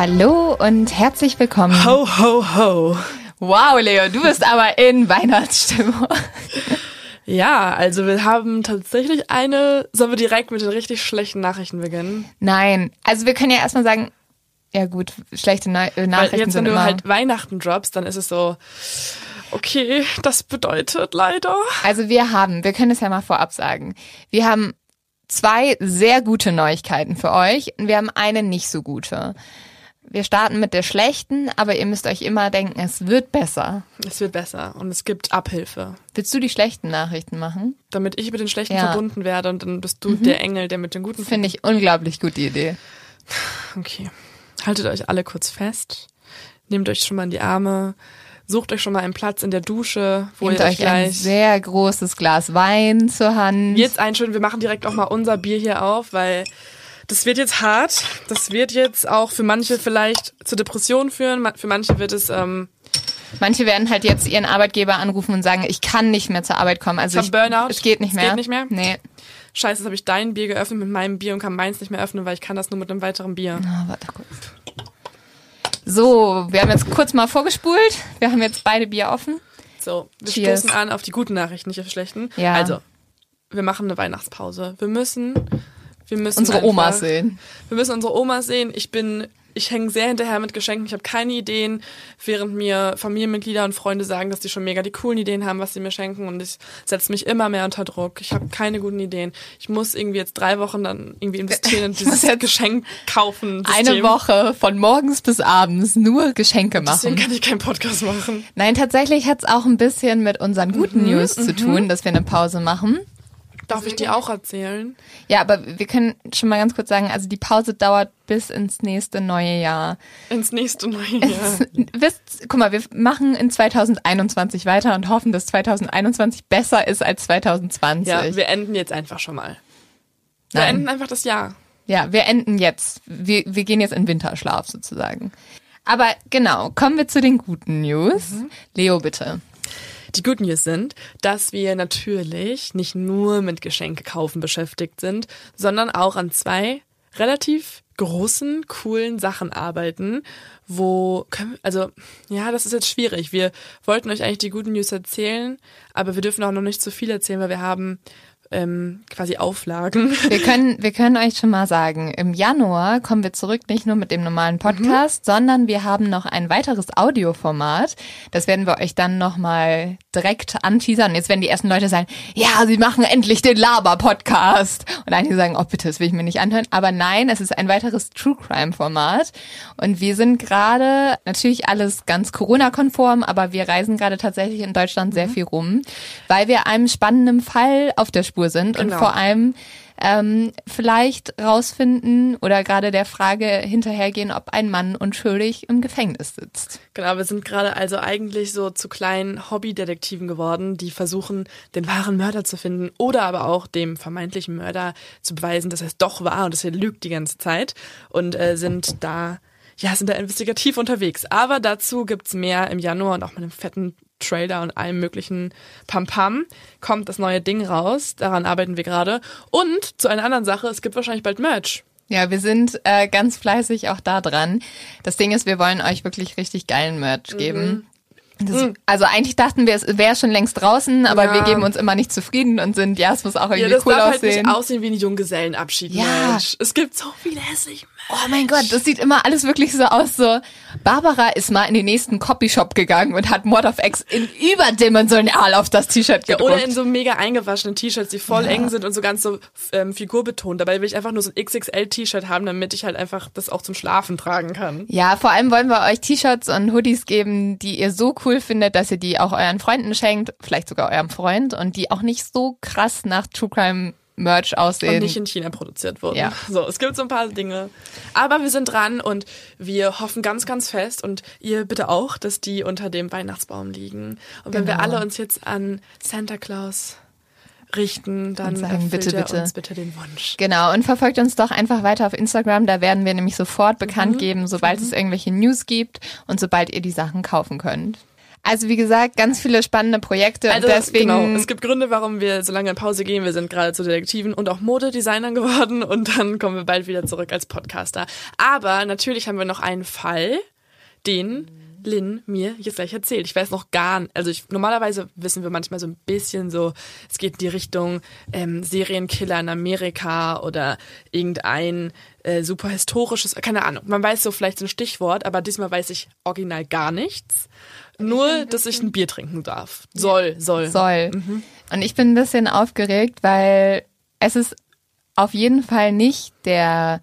Hallo und herzlich willkommen. Ho, ho, ho. Wow, Leo, du bist aber in Weihnachtsstimmung. Ja, also wir haben tatsächlich eine. Sollen wir direkt mit den richtig schlechten Nachrichten beginnen? Nein, also wir können ja erstmal sagen, ja gut, schlechte Neu äh, Nachrichten Weil jetzt, sind wenn du immer. halt Weihnachten droppst, dann ist es so, okay, das bedeutet leider. Also wir haben, wir können es ja mal vorab sagen, wir haben zwei sehr gute Neuigkeiten für euch und wir haben eine nicht so gute. Wir starten mit der schlechten, aber ihr müsst euch immer denken, es wird besser. Es wird besser und es gibt Abhilfe. Willst du die schlechten Nachrichten machen? Damit ich mit den schlechten Ja. Mhm. verbunden werde und dann bist du der Engel, der mit den guten Finde ich unglaublich gute Idee. Okay. Haltet euch alle kurz fest. Nehmt euch schon mal in die Arme. Sucht euch schon mal einen Platz in der Dusche, wo Nehmt ihr euch euch ein gleich. sehr großes Glas Wein zur Hand. Jetzt einschütten. Wir machen direkt auch mal unser Bier hier auf, weil das wird jetzt hart. Das wird jetzt auch für manche vielleicht zu Depressionen führen. Für manche wird es ähm, Manche werden halt jetzt ihren Arbeitgeber anrufen und sagen, ich kann nicht mehr zur Arbeit kommen. Also Ich Burnout. Es geht nicht Es mehr. geht nicht mehr? Nee. Scheiße, jetzt habe ich dein Bier geöffnet mit meinem Bier und kann meins nicht mehr öffnen, weil ich kann das nur mit einem weiteren Bier. Ah, warte kurz. So, wir haben jetzt kurz mal vorgespult. Wir haben jetzt beide Bier offen. So, wir Cheers. stoßen an auf die guten Nachrichten, nicht auf die schlechten. Ja. Also, wir machen eine Weihnachtspause. Wir müssen, wir müssen Unsere einfach- Omas sehen. Wir müssen unsere Omas sehen. Ich bin, ich hänge sehr hinterher mit Geschenken. Ich habe keine Ideen, während mir Familienmitglieder und Freunde sagen, dass die schon mega die coolen Ideen haben, was sie mir schenken. Und ich setze mich immer mehr unter Druck. Ich habe keine guten Ideen. Ich muss irgendwie jetzt drei Wochen dann irgendwie investieren in dieses jetzt Geschenk kaufen. Eine Woche von morgens bis abends nur Geschenke Deswegen machen. kann ich keinen Podcast machen. Nein, tatsächlich hat es auch ein bisschen mit unseren guten Mhm, News zu tun, dass wir eine Pause machen. Darf ich dir auch erzählen? Ja, aber wir können schon mal ganz kurz sagen, also die Pause dauert bis ins nächste neue Jahr. Ins nächste neue Jahr. Wisst, guck mal, wir machen in 2021 weiter und hoffen, dass 2021 besser ist als 2020. Ja, wir enden jetzt einfach schon mal. Wir Nein. enden einfach das Jahr. Ja, wir enden jetzt. Wir, wir gehen jetzt in Winterschlaf sozusagen. Aber genau, kommen wir zu den guten News. Mhm. Leo, bitte. Die Good News sind, dass wir natürlich nicht nur mit Geschenke kaufen beschäftigt sind, sondern auch an zwei relativ großen, coolen Sachen arbeiten, wo, können, also, ja, das ist jetzt schwierig. Wir wollten euch eigentlich die guten News erzählen, aber wir dürfen auch noch nicht zu viel erzählen, weil wir haben ähm, quasi Auflagen. Wir können, wir können euch schon mal sagen, im Januar kommen wir zurück nicht nur mit dem normalen Podcast, sondern wir haben noch ein weiteres Audioformat. Das werden wir euch dann nochmal direkt anteasern. Jetzt werden die ersten Leute sagen, ja, sie machen endlich den Laber-Podcast. Und einige sagen, oh bitte, das will ich mir nicht anhören. Aber nein, es ist ein weiteres True Crime-Format. Und wir sind gerade, natürlich alles ganz Corona-konform, aber wir reisen gerade tatsächlich in Deutschland sehr viel rum, weil wir einem spannenden Fall auf der Spur sind und Genau. vor allem ähm, vielleicht rausfinden oder gerade der Frage hinterhergehen, ob ein Mann unschuldig im Gefängnis sitzt. Genau, wir sind gerade also eigentlich so zu kleinen Hobbydetektiven geworden, die versuchen, den wahren Mörder zu finden oder aber auch dem vermeintlichen Mörder zu beweisen, dass er es doch war und dass er lügt die ganze Zeit und äh, sind da, ja, sind da investigativ unterwegs. Aber dazu gibt's mehr im Januar und auch mit einem fetten Trailer und allem möglichen Pam-Pam kommt das neue Ding raus. Daran arbeiten wir gerade. Und zu einer anderen Sache, es gibt wahrscheinlich bald Merch. Ja, wir sind äh, ganz fleißig auch da dran. Das Ding ist, wir wollen euch wirklich richtig geilen Merch geben. Das, also eigentlich dachten wir, es wäre schon längst draußen, aber Ja. wir geben uns immer nicht zufrieden und sind, ja, es muss auch Ja, irgendwie das cool darf halt aussehen. nicht aussehen wie ein Junggesellenabschied. Ja. Mensch. Es gibt so viele hässliche Oh mein Gott, das sieht immer alles wirklich so aus, so Barbara ist mal in den nächsten Copyshop gegangen und hat Mod of X in überdimensional auf das T-Shirt Ja, gedruckt. oder in so mega eingewaschenen T-Shirts, die voll eng sind und so ganz so ähm, figurbetont. Dabei will ich einfach nur so ein XXL-T-Shirt haben, damit ich halt einfach das auch zum Schlafen tragen kann. Ja, vor allem wollen wir euch T-Shirts und Hoodies geben, die ihr so cool findet, dass ihr die auch euren Freunden schenkt, vielleicht sogar eurem Freund und die auch nicht so krass nach True Crime Merch Und aussehen. nicht in China produziert wurden. Ja. So, es gibt so ein paar Dinge. Aber wir sind dran und wir hoffen ganz, ganz fest und ihr bitte auch, dass die unter dem Weihnachtsbaum liegen. Und wenn wir Genau. alle uns jetzt an Santa Claus richten, dann Und sagen, erfüllt bitte, er bitte. uns bitte den Wunsch. Genau, und verfolgt uns doch einfach weiter auf Instagram. Da werden wir nämlich sofort bekannt geben, sobald es irgendwelche News gibt und sobald ihr die Sachen kaufen könnt. Also wie gesagt, ganz viele spannende Projekte Also, und deswegen genau, es gibt Gründe, warum wir so lange in Pause gehen. Wir sind gerade zu Detektiven und auch Modedesignern geworden und dann kommen wir bald wieder zurück als Podcaster. Aber natürlich haben wir noch einen Fall, den Lynn mir jetzt gleich erzählt. Ich weiß noch gar nicht, also ich, normalerweise wissen wir manchmal so ein bisschen so, es geht in die Richtung ähm, Serienkiller in Amerika oder irgendein äh, super historisches, keine Ahnung. Man weiß so vielleicht so ein Stichwort, aber diesmal weiß ich original gar nichts. Nur, dass ich ein Bier trinken darf. Soll, soll. soll. Und ich bin ein bisschen aufgeregt, weil es ist auf jeden Fall nicht der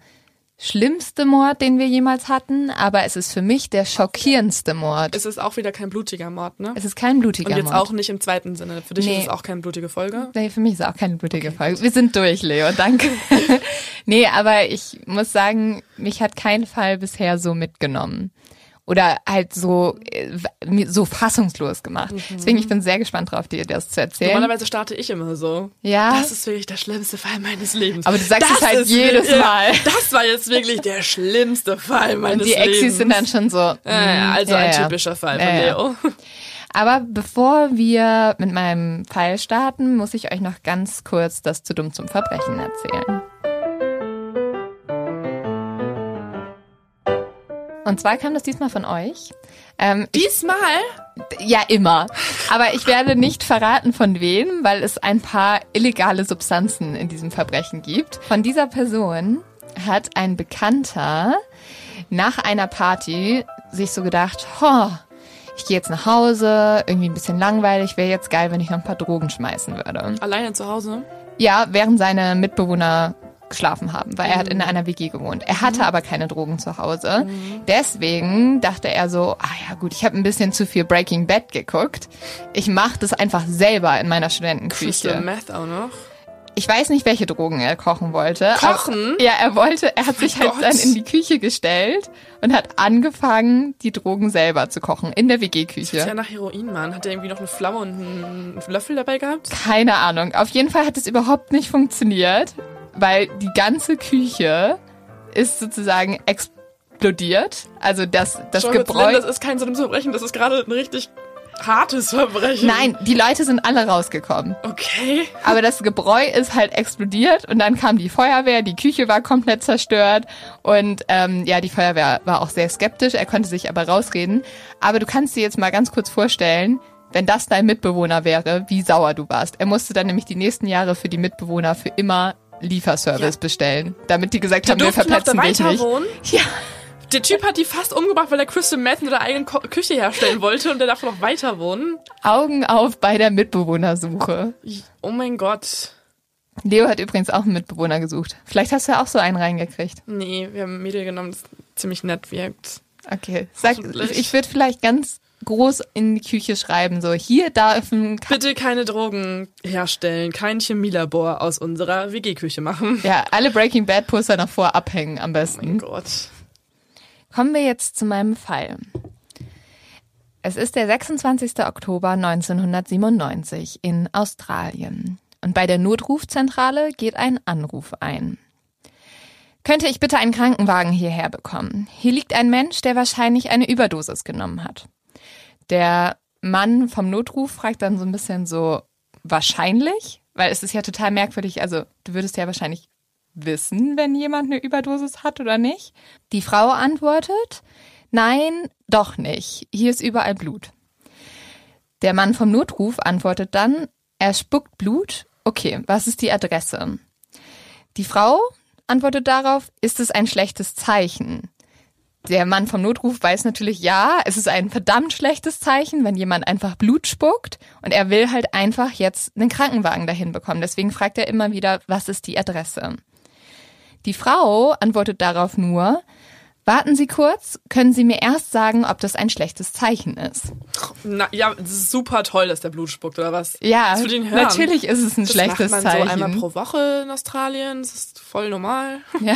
schlimmste Mord, den wir jemals hatten, aber es ist für mich der schockierendste Mord. Es ist auch wieder kein blutiger Mord, ne? Es ist kein blutiger Und jetzt Mord. auch nicht im zweiten Sinne. Für dich Nee. ist es auch keine blutige Folge. Nee, für mich ist auch keine blutige Folge. Wir sind durch, Leo, danke. nee, aber ich muss sagen, mich hat kein Fall bisher so mitgenommen. Oder halt so, äh, so fassungslos gemacht. Deswegen, ich bin sehr gespannt drauf, dir das zu erzählen. Normalerweise starte ich immer so. Ja. Das ist wirklich der schlimmste Fall meines Lebens. Aber du sagst das es halt jedes wirklich- Mal. Das war jetzt wirklich der schlimmste Fall meines Und die Lebens. Exis sind dann schon so. Ja, ja, also ja, ein ja. typischer Fall von. Leo. Aber bevor wir mit meinem Fall starten, muss ich euch noch ganz kurz das zu dumm zum Verbrechen erzählen. Und zwar kam das diesmal von euch. Ähm, Diesmal? ja, immer. Aber ich werde nicht verraten, von wem, weil es ein paar illegale Substanzen in diesem Verbrechen gibt. Von dieser Person hat ein Bekannter nach einer Party sich so gedacht, ho, ich gehe jetzt nach Hause, irgendwie ein bisschen langweilig, wäre jetzt geil, wenn ich noch ein paar Drogen schmeißen würde. Alleine zu Hause? Ja, während seine Mitbewohner geschlafen haben, weil er hat in einer WG gewohnt. Er hatte aber keine Drogen zu Hause. Deswegen dachte er so, ah ja gut, ich habe ein bisschen zu viel Breaking Bad geguckt. Ich mache das einfach selber in meiner Crystal Studentenküche. Meth auch noch. Ich weiß nicht, welche Drogen er kochen wollte. Kochen? Aber, ja, er wollte, er hat sich halt Gott. dann in die Küche gestellt und hat angefangen, die Drogen selber zu kochen in der Ist ja WG-Küche. nach Heroin, Mann. Hat er irgendwie noch eine Flamme und einen Löffel dabei gehabt? Keine Ahnung. Auf jeden Fall hat es überhaupt nicht funktioniert, weil die ganze Küche ist sozusagen explodiert. Also das, das Gebräu. Das ist kein so Verbrechen, das ist gerade ein richtig hartes Verbrechen. Nein, die Leute sind alle rausgekommen. Okay. Aber das Gebräu ist halt explodiert und dann kam die Feuerwehr, die Küche war komplett zerstört und ähm, ja, die Feuerwehr war auch sehr skeptisch, er konnte sich aber rausreden. Aber du kannst dir jetzt mal ganz kurz vorstellen, wenn das dein Mitbewohner wäre, wie sauer du warst. Er musste dann nämlich die nächsten Jahre für die Mitbewohner für immer Lieferservice Ja. bestellen, damit die gesagt Die haben, wir verpetzen dich nicht. wohnen? Ja, Der Typ hat die fast umgebracht, weil er Crystal Meth in der eigenen Ko Küche herstellen wollte und der darf noch weiter wohnen. Augen auf bei der Mitbewohnersuche. Oh mein Gott. Leo hat übrigens auch einen Mitbewohner gesucht. Vielleicht hast du ja auch so einen reingekriegt. Nee, wir haben ein Mädel genommen, das ziemlich nett wirkt. Okay, sag, ich würde vielleicht ganz groß in die Küche schreiben, so hier dürfen, Bitte keine Drogen herstellen, kein Chemielabor aus unserer WG-Küche machen. ja, alle Breaking Bad Poster noch vor abhängen am Oh besten. mein Gott. Kommen wir jetzt zu meinem Fall. Es ist der 26. Oktober 1997 in Australien. Und bei der Notrufzentrale geht ein Anruf ein. Könnte ich bitte einen Krankenwagen hierher bekommen? Hier liegt ein Mensch, der wahrscheinlich eine Überdosis genommen hat. Der Mann vom Notruf fragt dann so ein bisschen so wahrscheinlich, weil es ist ja total merkwürdig. Also du würdest ja wahrscheinlich wissen, wenn jemand eine Überdosis hat oder nicht? Die Frau antwortet, nein, doch nicht. Hier ist überall Blut. Der Mann vom Notruf antwortet dann, er spuckt Blut. Okay, was ist die Adresse? Die Frau antwortet darauf, ist es ein schlechtes Zeichen? Der Mann vom Notruf weiß natürlich, ja, es ist ein verdammt schlechtes Zeichen, wenn jemand einfach Blut spuckt und er will halt einfach jetzt einen Krankenwagen dahin bekommen. Deswegen fragt er immer wieder, was ist die Adresse? Die Frau antwortet darauf nur, warten Sie kurz, können Sie mir erst sagen, ob das ein schlechtes Zeichen ist. Na, ja, es ist super toll, dass der Blut spuckt, oder was? Ja, natürlich ist es ein das schlechtes macht man Zeichen. so einmal pro Woche in Australien, das ist voll normal. Ja.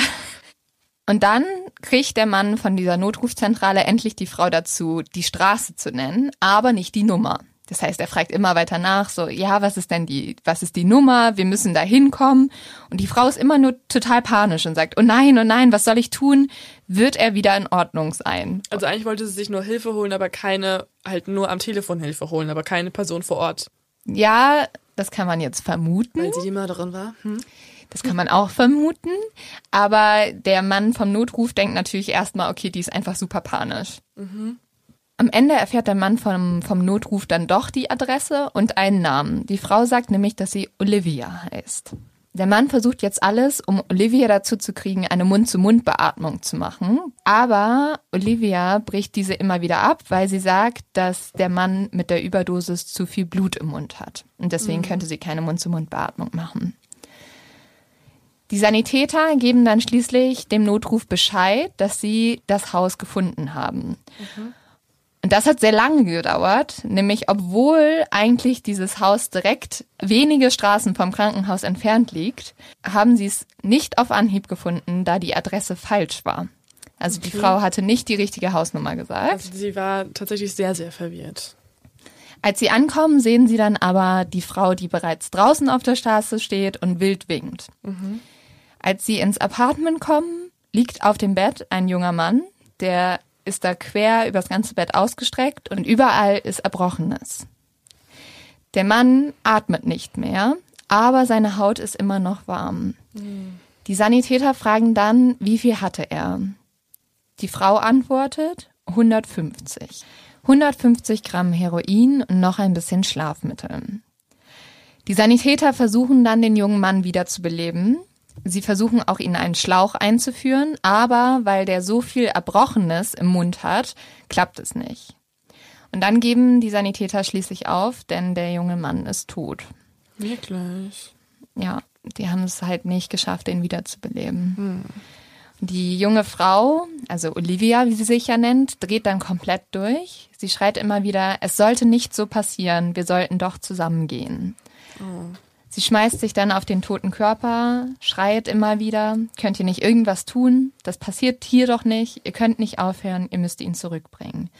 Und dann kriegt der Mann von dieser Notrufzentrale endlich die Frau dazu, die Straße zu nennen, aber nicht die Nummer. Das heißt, er fragt immer weiter nach, so, ja, was ist denn die, was ist die Nummer? Wir müssen da hinkommen. Und die Frau ist immer nur total panisch und sagt, oh nein, oh nein, was soll ich tun? Wird er wieder in Ordnung sein? Also eigentlich wollte sie sich nur Hilfe holen, aber keine, halt nur am Telefon Hilfe holen, aber keine Person vor Ort. Ja, das kann man jetzt vermuten. Weil sie die Mörderin war. Hm? Das kann man auch vermuten. Aber der Mann vom Notruf denkt natürlich erstmal, okay, die ist einfach super panisch. Am Ende erfährt der Mann vom, vom Notruf dann doch die Adresse und einen Namen. Die Frau sagt nämlich, dass sie Olivia heißt. Der Mann versucht jetzt alles, um Olivia dazu zu kriegen, eine Mund-zu-Mund-Beatmung zu machen. Aber Olivia bricht diese immer wieder ab, weil sie sagt, dass der Mann mit der Überdosis zu viel Blut im Mund hat. Und deswegen könnte sie keine Mund-zu-Mund-Beatmung machen. Die Sanitäter geben dann schließlich dem Notruf Bescheid, dass sie das Haus gefunden haben. Und das hat sehr lange gedauert, nämlich obwohl eigentlich dieses Haus direkt wenige Straßen vom Krankenhaus entfernt liegt, haben sie es nicht auf Anhieb gefunden, da die Adresse falsch war. Also die Okay. Frau hatte nicht die richtige Hausnummer gesagt. Also sie war tatsächlich sehr, sehr verwirrt. Als sie ankommen, sehen sie dann aber die Frau, die bereits draußen auf der Straße steht und wild winkt. Als sie ins Apartment kommen, liegt auf dem Bett ein junger Mann, der ist da quer übers ganze Bett ausgestreckt und überall ist Erbrochenes. Der Mann atmet nicht mehr, aber seine Haut ist immer noch warm. Die Sanitäter fragen dann, wie viel hatte er? Die Frau antwortet 150. 150 Gramm Heroin und noch ein bisschen Schlafmittel. Die Sanitäter versuchen dann, den jungen Mann wiederzubeleben. Sie versuchen auch, ihn einen Schlauch einzuführen, aber weil der so viel Erbrochenes im Mund hat, klappt es nicht. Und dann geben die Sanitäter schließlich auf, denn der junge Mann ist tot. Wirklich. Ja, die haben es halt nicht geschafft, ihn wiederzubeleben. Die junge Frau, also Olivia, wie sie sich ja nennt, dreht dann komplett durch. Sie schreit immer wieder, es sollte nicht so passieren, wir sollten doch zusammengehen. Sie schmeißt sich dann auf den toten Körper, schreit immer wieder, könnt ihr nicht irgendwas tun? Das passiert hier doch nicht, ihr könnt nicht aufhören, ihr müsst ihn zurückbringen.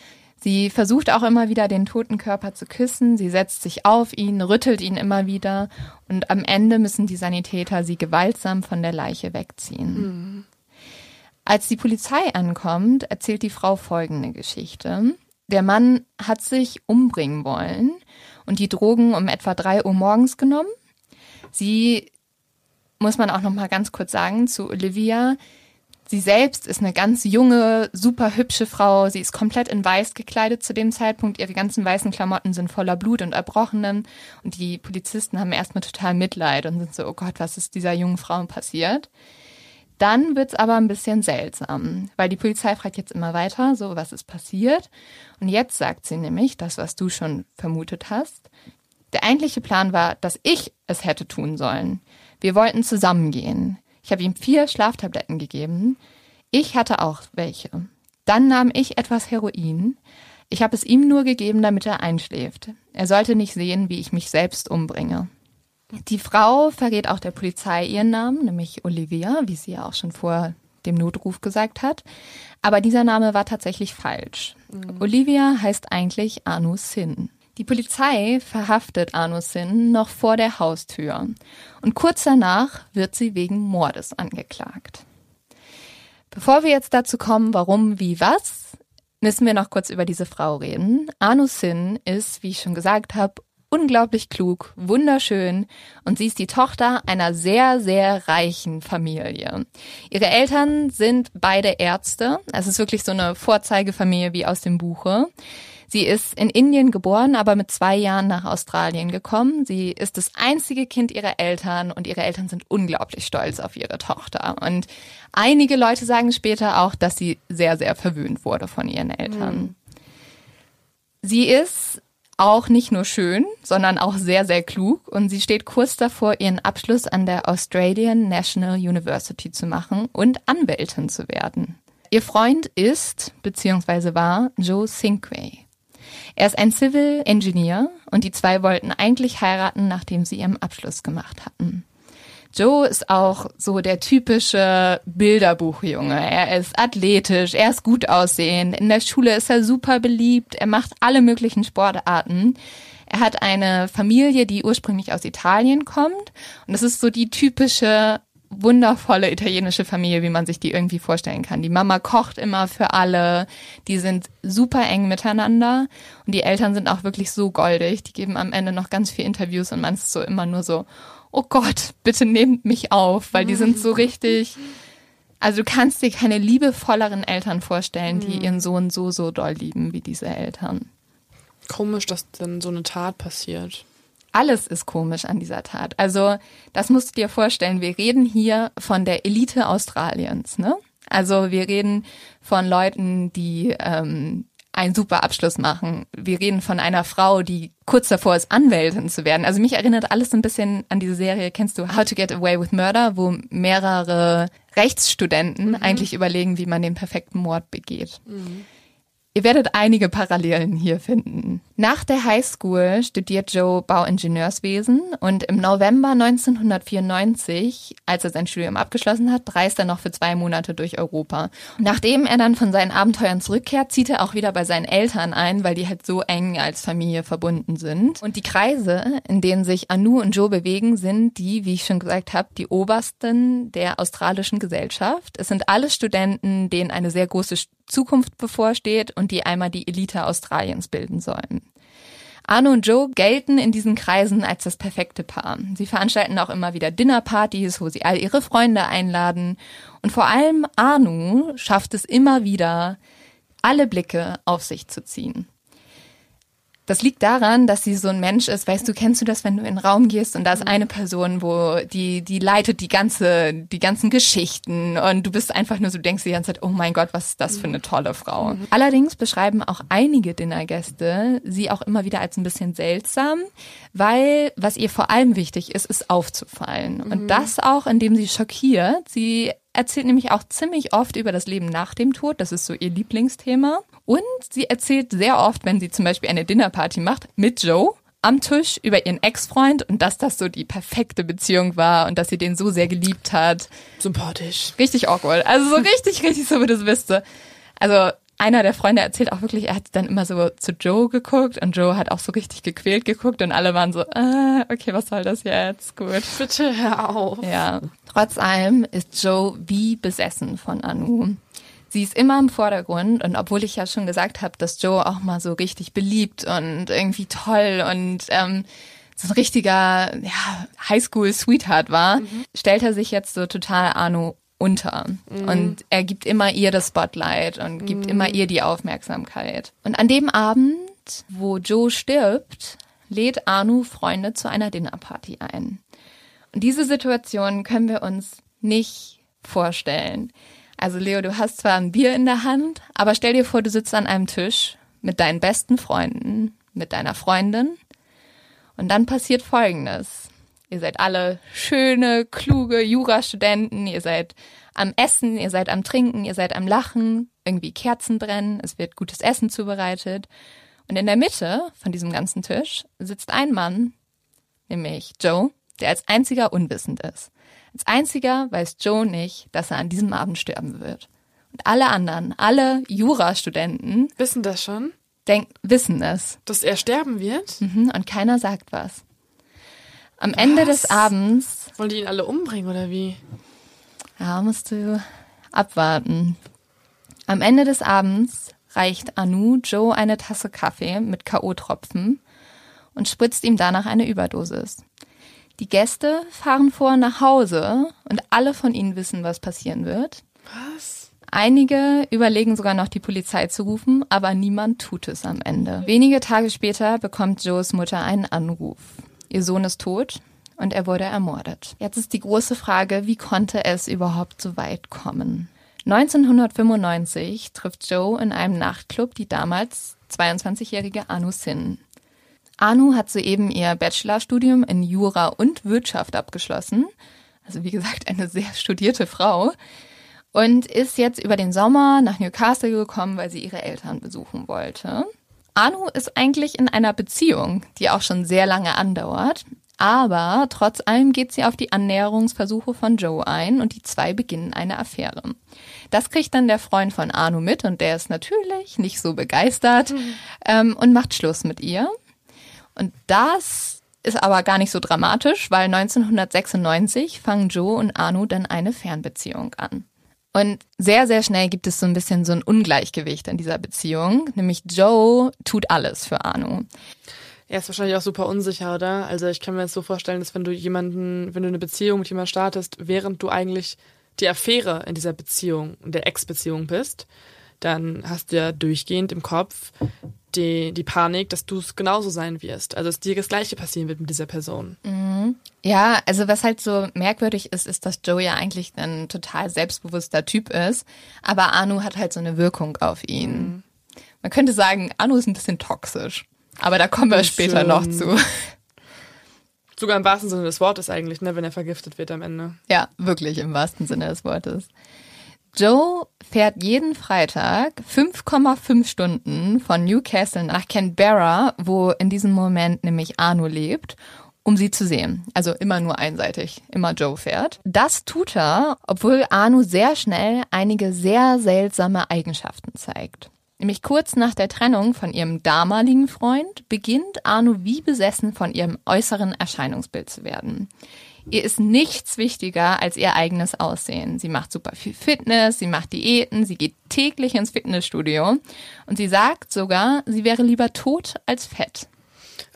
Sie versucht auch immer wieder den toten Körper zu küssen, sie setzt sich auf ihn, rüttelt ihn immer wieder und am Ende müssen die Sanitäter sie gewaltsam von der Leiche wegziehen. Als die Polizei ankommt, erzählt die Frau folgende Geschichte. Der Mann hat sich umbringen wollen und die Drogen um etwa drei Uhr morgens genommen. Sie, muss man auch noch mal ganz kurz sagen, zu Olivia, sie selbst ist eine ganz junge, super hübsche Frau. Sie ist komplett in weiß gekleidet zu dem Zeitpunkt. Ihre ganzen weißen Klamotten sind voller Blut und Erbrochenem. Und die Polizisten haben erstmal total Mitleid und sind so, oh Gott, was ist dieser jungen Frau passiert? Dann wird's aber ein bisschen seltsam, weil die Polizei fragt jetzt immer weiter, so was ist passiert. Und jetzt sagt sie nämlich, das, was du schon vermutet hast. Der eigentliche Plan war, dass ich es hätte tun sollen. Wir wollten zusammengehen. Ich habe ihm vier Schlaftabletten gegeben. Ich hatte auch welche. Dann nahm ich etwas Heroin. Ich habe es ihm nur gegeben, damit er einschläft. Er sollte nicht sehen, wie ich mich selbst umbringe. Die Frau verrät auch der Polizei ihren Namen, nämlich Olivia, wie sie ja auch schon vor dem Notruf gesagt hat. Aber dieser Name war tatsächlich falsch. Olivia heißt eigentlich Anu Sin. Die Polizei verhaftet Anu Sin noch vor der Haustür. Und kurz danach wird sie wegen Mordes angeklagt. Bevor wir jetzt dazu kommen, warum, wie, was, müssen wir noch kurz über diese Frau reden. Anu Sin ist, wie ich schon gesagt habe, unglaublich klug, wunderschön und sie ist die Tochter einer sehr, sehr reichen Familie. Ihre Eltern sind beide Ärzte. Es ist wirklich so eine Vorzeigefamilie wie aus dem Buche. Sie ist in Indien geboren, aber mit zwei Jahren nach Australien gekommen. Sie ist das einzige Kind ihrer Eltern und ihre Eltern sind unglaublich stolz auf ihre Tochter. Und einige Leute sagen später auch, dass sie sehr, sehr verwöhnt wurde von ihren Eltern. Mhm. Sie ist auch nicht nur schön, sondern auch sehr, sehr klug und sie steht kurz davor, ihren Abschluss an der Australian National University zu machen und Anwältin zu werden. Ihr Freund ist bzw. war Joe Sinquay. Er ist ein Civil Engineer und die zwei wollten eigentlich heiraten, nachdem sie ihren Abschluss gemacht hatten. Joe ist auch so der typische Bilderbuchjunge. Er ist athletisch, er ist gut aussehend, in der Schule ist er super beliebt, er macht alle möglichen Sportarten. Er hat eine Familie, die ursprünglich aus Italien kommt und das ist so die typische wundervolle italienische Familie, wie man sich die irgendwie vorstellen kann. Die Mama kocht immer für alle, die sind super eng miteinander und die Eltern sind auch wirklich so goldig. Die geben am Ende noch ganz viel Interviews und man ist so immer nur so, oh Gott, bitte nehmt mich auf, weil die sind so richtig, also du kannst dir keine liebevolleren Eltern vorstellen, die mhm. ihren Sohn so, so doll lieben wie diese Eltern. Komisch, dass dann so eine Tat passiert alles ist komisch an dieser Tat. Also, das musst du dir vorstellen. Wir reden hier von der Elite Australiens, ne? Also, wir reden von Leuten, die ähm, einen super Abschluss machen. Wir reden von einer Frau, die kurz davor ist, Anwältin zu werden. Also mich erinnert alles ein bisschen an diese Serie, kennst du How to Get Away with Murder, wo mehrere Rechtsstudenten mhm. eigentlich überlegen, wie man den perfekten Mord begeht. Mhm. Ihr werdet einige Parallelen hier finden. Nach der Highschool studiert Joe Bauingenieurswesen und im November 1994, als er sein Studium abgeschlossen hat, reist er noch für zwei Monate durch Europa. nachdem er dann von seinen Abenteuern zurückkehrt, zieht er auch wieder bei seinen Eltern ein, weil die halt so eng als Familie verbunden sind. Und die Kreise, in denen sich Anu und Joe bewegen, sind die, wie ich schon gesagt habe, die obersten der australischen Gesellschaft. Es sind alle Studenten, denen eine sehr große Zukunft bevorsteht und die einmal die Elite Australiens bilden sollen. Arno und Joe gelten in diesen Kreisen als das perfekte Paar. Sie veranstalten auch immer wieder Dinnerpartys, wo sie all ihre Freunde einladen. Und vor allem Arno schafft es immer wieder, alle Blicke auf sich zu ziehen. Das liegt daran, dass sie so ein Mensch ist. Weißt du, kennst du das, wenn du in den Raum gehst und da ist eine Person, wo die, die leitet die ganze, die ganzen Geschichten und du bist einfach nur so, denkst die ganze Zeit, oh mein Gott, was ist das für eine tolle Frau. Mhm. Allerdings beschreiben auch einige Dinnergäste sie auch immer wieder als ein bisschen seltsam, weil was ihr vor allem wichtig ist, ist aufzufallen. Mhm. Und das auch, indem sie schockiert. Sie erzählt nämlich auch ziemlich oft über das Leben nach dem Tod. Das ist so ihr Lieblingsthema. Und sie erzählt sehr oft, wenn sie zum Beispiel eine Dinnerparty macht mit Joe am Tisch über ihren Ex-Freund und dass das so die perfekte Beziehung war und dass sie den so sehr geliebt hat. Sympathisch. Richtig awkward. Also so richtig, richtig so, wie du es wisste. Also einer der Freunde erzählt auch wirklich, er hat dann immer so zu Joe geguckt und Joe hat auch so richtig gequält geguckt und alle waren so, ah, okay, was soll das jetzt? Gut. Bitte hör auf. Ja. Trotz allem ist Joe wie besessen von Anu. Sie ist immer im Vordergrund und obwohl ich ja schon gesagt habe, dass Joe auch mal so richtig beliebt und irgendwie toll und ähm, so ein richtiger ja, Highschool-Sweetheart war, mhm. stellt er sich jetzt so total Arno unter. Mhm. Und er gibt immer ihr das Spotlight und gibt mhm. immer ihr die Aufmerksamkeit. Und an dem Abend, wo Joe stirbt, lädt Arno Freunde zu einer Dinnerparty ein. Und diese Situation können wir uns nicht vorstellen. Also Leo, du hast zwar ein Bier in der Hand, aber stell dir vor, du sitzt an einem Tisch mit deinen besten Freunden, mit deiner Freundin und dann passiert Folgendes. Ihr seid alle schöne, kluge Jurastudenten, ihr seid am Essen, ihr seid am Trinken, ihr seid am Lachen, irgendwie Kerzen brennen, es wird gutes Essen zubereitet. Und in der Mitte von diesem ganzen Tisch sitzt ein Mann, nämlich Joe, der als einziger unwissend ist. Als einziger weiß Joe nicht, dass er an diesem Abend sterben wird. Und alle anderen, alle Jurastudenten wissen das schon. Denk, wissen es. Dass er sterben wird? Mhm, und keiner sagt was. Am was? Ende des Abends. Wollen die ihn alle umbringen oder wie? Ja, musst du abwarten. Am Ende des Abends reicht Anu Joe eine Tasse Kaffee mit K.O.-Tropfen und spritzt ihm danach eine Überdosis. Die Gäste fahren vor nach Hause und alle von ihnen wissen, was passieren wird. Was? Einige überlegen sogar noch die Polizei zu rufen, aber niemand tut es am Ende. Wenige Tage später bekommt Joes Mutter einen Anruf. Ihr Sohn ist tot und er wurde ermordet. Jetzt ist die große Frage, wie konnte es überhaupt so weit kommen? 1995 trifft Joe in einem Nachtclub die damals 22-jährige Anu Sin. Anu hat soeben ihr Bachelorstudium in Jura und Wirtschaft abgeschlossen. Also wie gesagt, eine sehr studierte Frau. Und ist jetzt über den Sommer nach Newcastle gekommen, weil sie ihre Eltern besuchen wollte. Anu ist eigentlich in einer Beziehung, die auch schon sehr lange andauert. Aber trotz allem geht sie auf die Annäherungsversuche von Joe ein und die zwei beginnen eine Affäre. Das kriegt dann der Freund von Anu mit und der ist natürlich nicht so begeistert mhm. ähm, und macht Schluss mit ihr. Und das ist aber gar nicht so dramatisch, weil 1996 fangen Joe und Anu dann eine Fernbeziehung an. Und sehr, sehr schnell gibt es so ein bisschen so ein Ungleichgewicht in dieser Beziehung, nämlich Joe tut alles für Anu. Er ist wahrscheinlich auch super unsicher, oder? Also ich kann mir jetzt so vorstellen, dass wenn du jemanden, wenn du eine Beziehung mit jemandem startest, während du eigentlich die Affäre in dieser Beziehung, in der Ex-Beziehung bist, dann hast du ja durchgehend im Kopf die, die Panik, dass du es genauso sein wirst. Also dass dir das Gleiche passieren wird mit dieser Person. Mhm. Ja, also was halt so merkwürdig ist, ist, dass Joe ja eigentlich ein total selbstbewusster Typ ist, aber Anu hat halt so eine Wirkung auf ihn. Mhm. Man könnte sagen, Anu ist ein bisschen toxisch. Aber da kommen wir später noch zu. Sogar im wahrsten Sinne des Wortes eigentlich, ne, wenn er vergiftet wird am Ende. Ja, wirklich im wahrsten Sinne des Wortes. Joe fährt jeden Freitag 5,5 Stunden von Newcastle nach Canberra, wo in diesem Moment nämlich Arno lebt, um sie zu sehen. Also immer nur einseitig, immer Joe fährt. Das tut er, obwohl Arno sehr schnell einige sehr seltsame Eigenschaften zeigt. Nämlich kurz nach der Trennung von ihrem damaligen Freund beginnt Arno wie besessen von ihrem äußeren Erscheinungsbild zu werden. Ihr ist nichts wichtiger als ihr eigenes Aussehen. Sie macht super viel Fitness, sie macht Diäten, sie geht täglich ins Fitnessstudio und sie sagt sogar, sie wäre lieber tot als fett.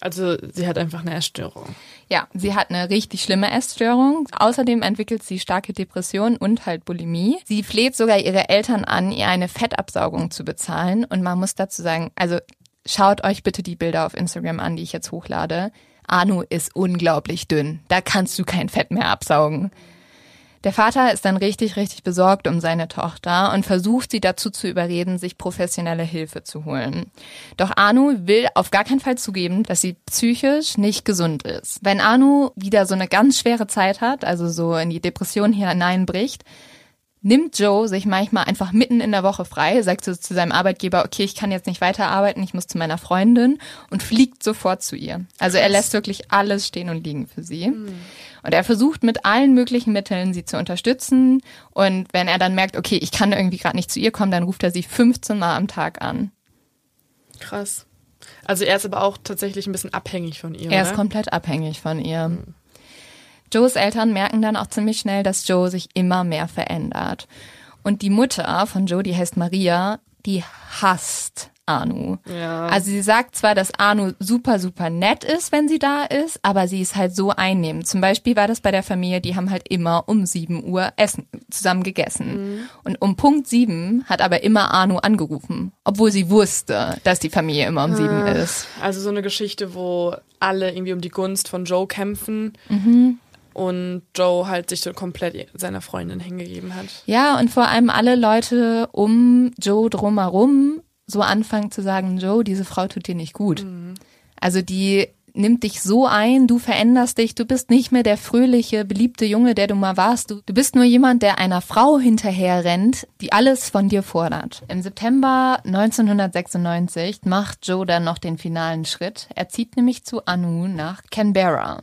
Also sie hat einfach eine Essstörung. Ja, sie hat eine richtig schlimme Essstörung. Außerdem entwickelt sie starke Depressionen und halt Bulimie. Sie fleht sogar ihre Eltern an, ihr eine Fettabsaugung zu bezahlen. Und man muss dazu sagen, also schaut euch bitte die Bilder auf Instagram an, die ich jetzt hochlade. Anu ist unglaublich dünn. Da kannst du kein Fett mehr absaugen. Der Vater ist dann richtig, richtig besorgt um seine Tochter und versucht sie dazu zu überreden, sich professionelle Hilfe zu holen. Doch Anu will auf gar keinen Fall zugeben, dass sie psychisch nicht gesund ist. Wenn Anu wieder so eine ganz schwere Zeit hat, also so in die Depression hineinbricht, nimmt Joe sich manchmal einfach mitten in der Woche frei, sagt so zu seinem Arbeitgeber, okay, ich kann jetzt nicht weiterarbeiten, ich muss zu meiner Freundin und fliegt sofort zu ihr. Also er lässt wirklich alles stehen und liegen für sie. Mhm. Und er versucht mit allen möglichen Mitteln, sie zu unterstützen. Und wenn er dann merkt, okay, ich kann irgendwie gerade nicht zu ihr kommen, dann ruft er sie 15 Mal am Tag an. Krass. Also er ist aber auch tatsächlich ein bisschen abhängig von ihr. Er oder? ist komplett abhängig von ihr. Mhm. Joes Eltern merken dann auch ziemlich schnell, dass Joe sich immer mehr verändert. Und die Mutter von Joe, die heißt Maria, die hasst Anu. Ja. Also sie sagt zwar, dass Anu super, super nett ist, wenn sie da ist, aber sie ist halt so einnehmend. Zum Beispiel war das bei der Familie, die haben halt immer um 7 Uhr Essen zusammen gegessen. Mhm. Und um Punkt 7 hat aber immer Anu angerufen, obwohl sie wusste, dass die Familie immer um ah, 7 ist. Also so eine Geschichte, wo alle irgendwie um die Gunst von Joe kämpfen. Mhm und Joe halt sich so komplett seiner Freundin hingegeben hat. Ja, und vor allem alle Leute um Joe drumherum so anfangen zu sagen, Joe, diese Frau tut dir nicht gut. Mhm. Also die nimmt dich so ein, du veränderst dich, du bist nicht mehr der fröhliche, beliebte Junge, der du mal warst. Du, du bist nur jemand, der einer Frau hinterher rennt, die alles von dir fordert. Im September 1996 macht Joe dann noch den finalen Schritt. Er zieht nämlich zu Anu nach Canberra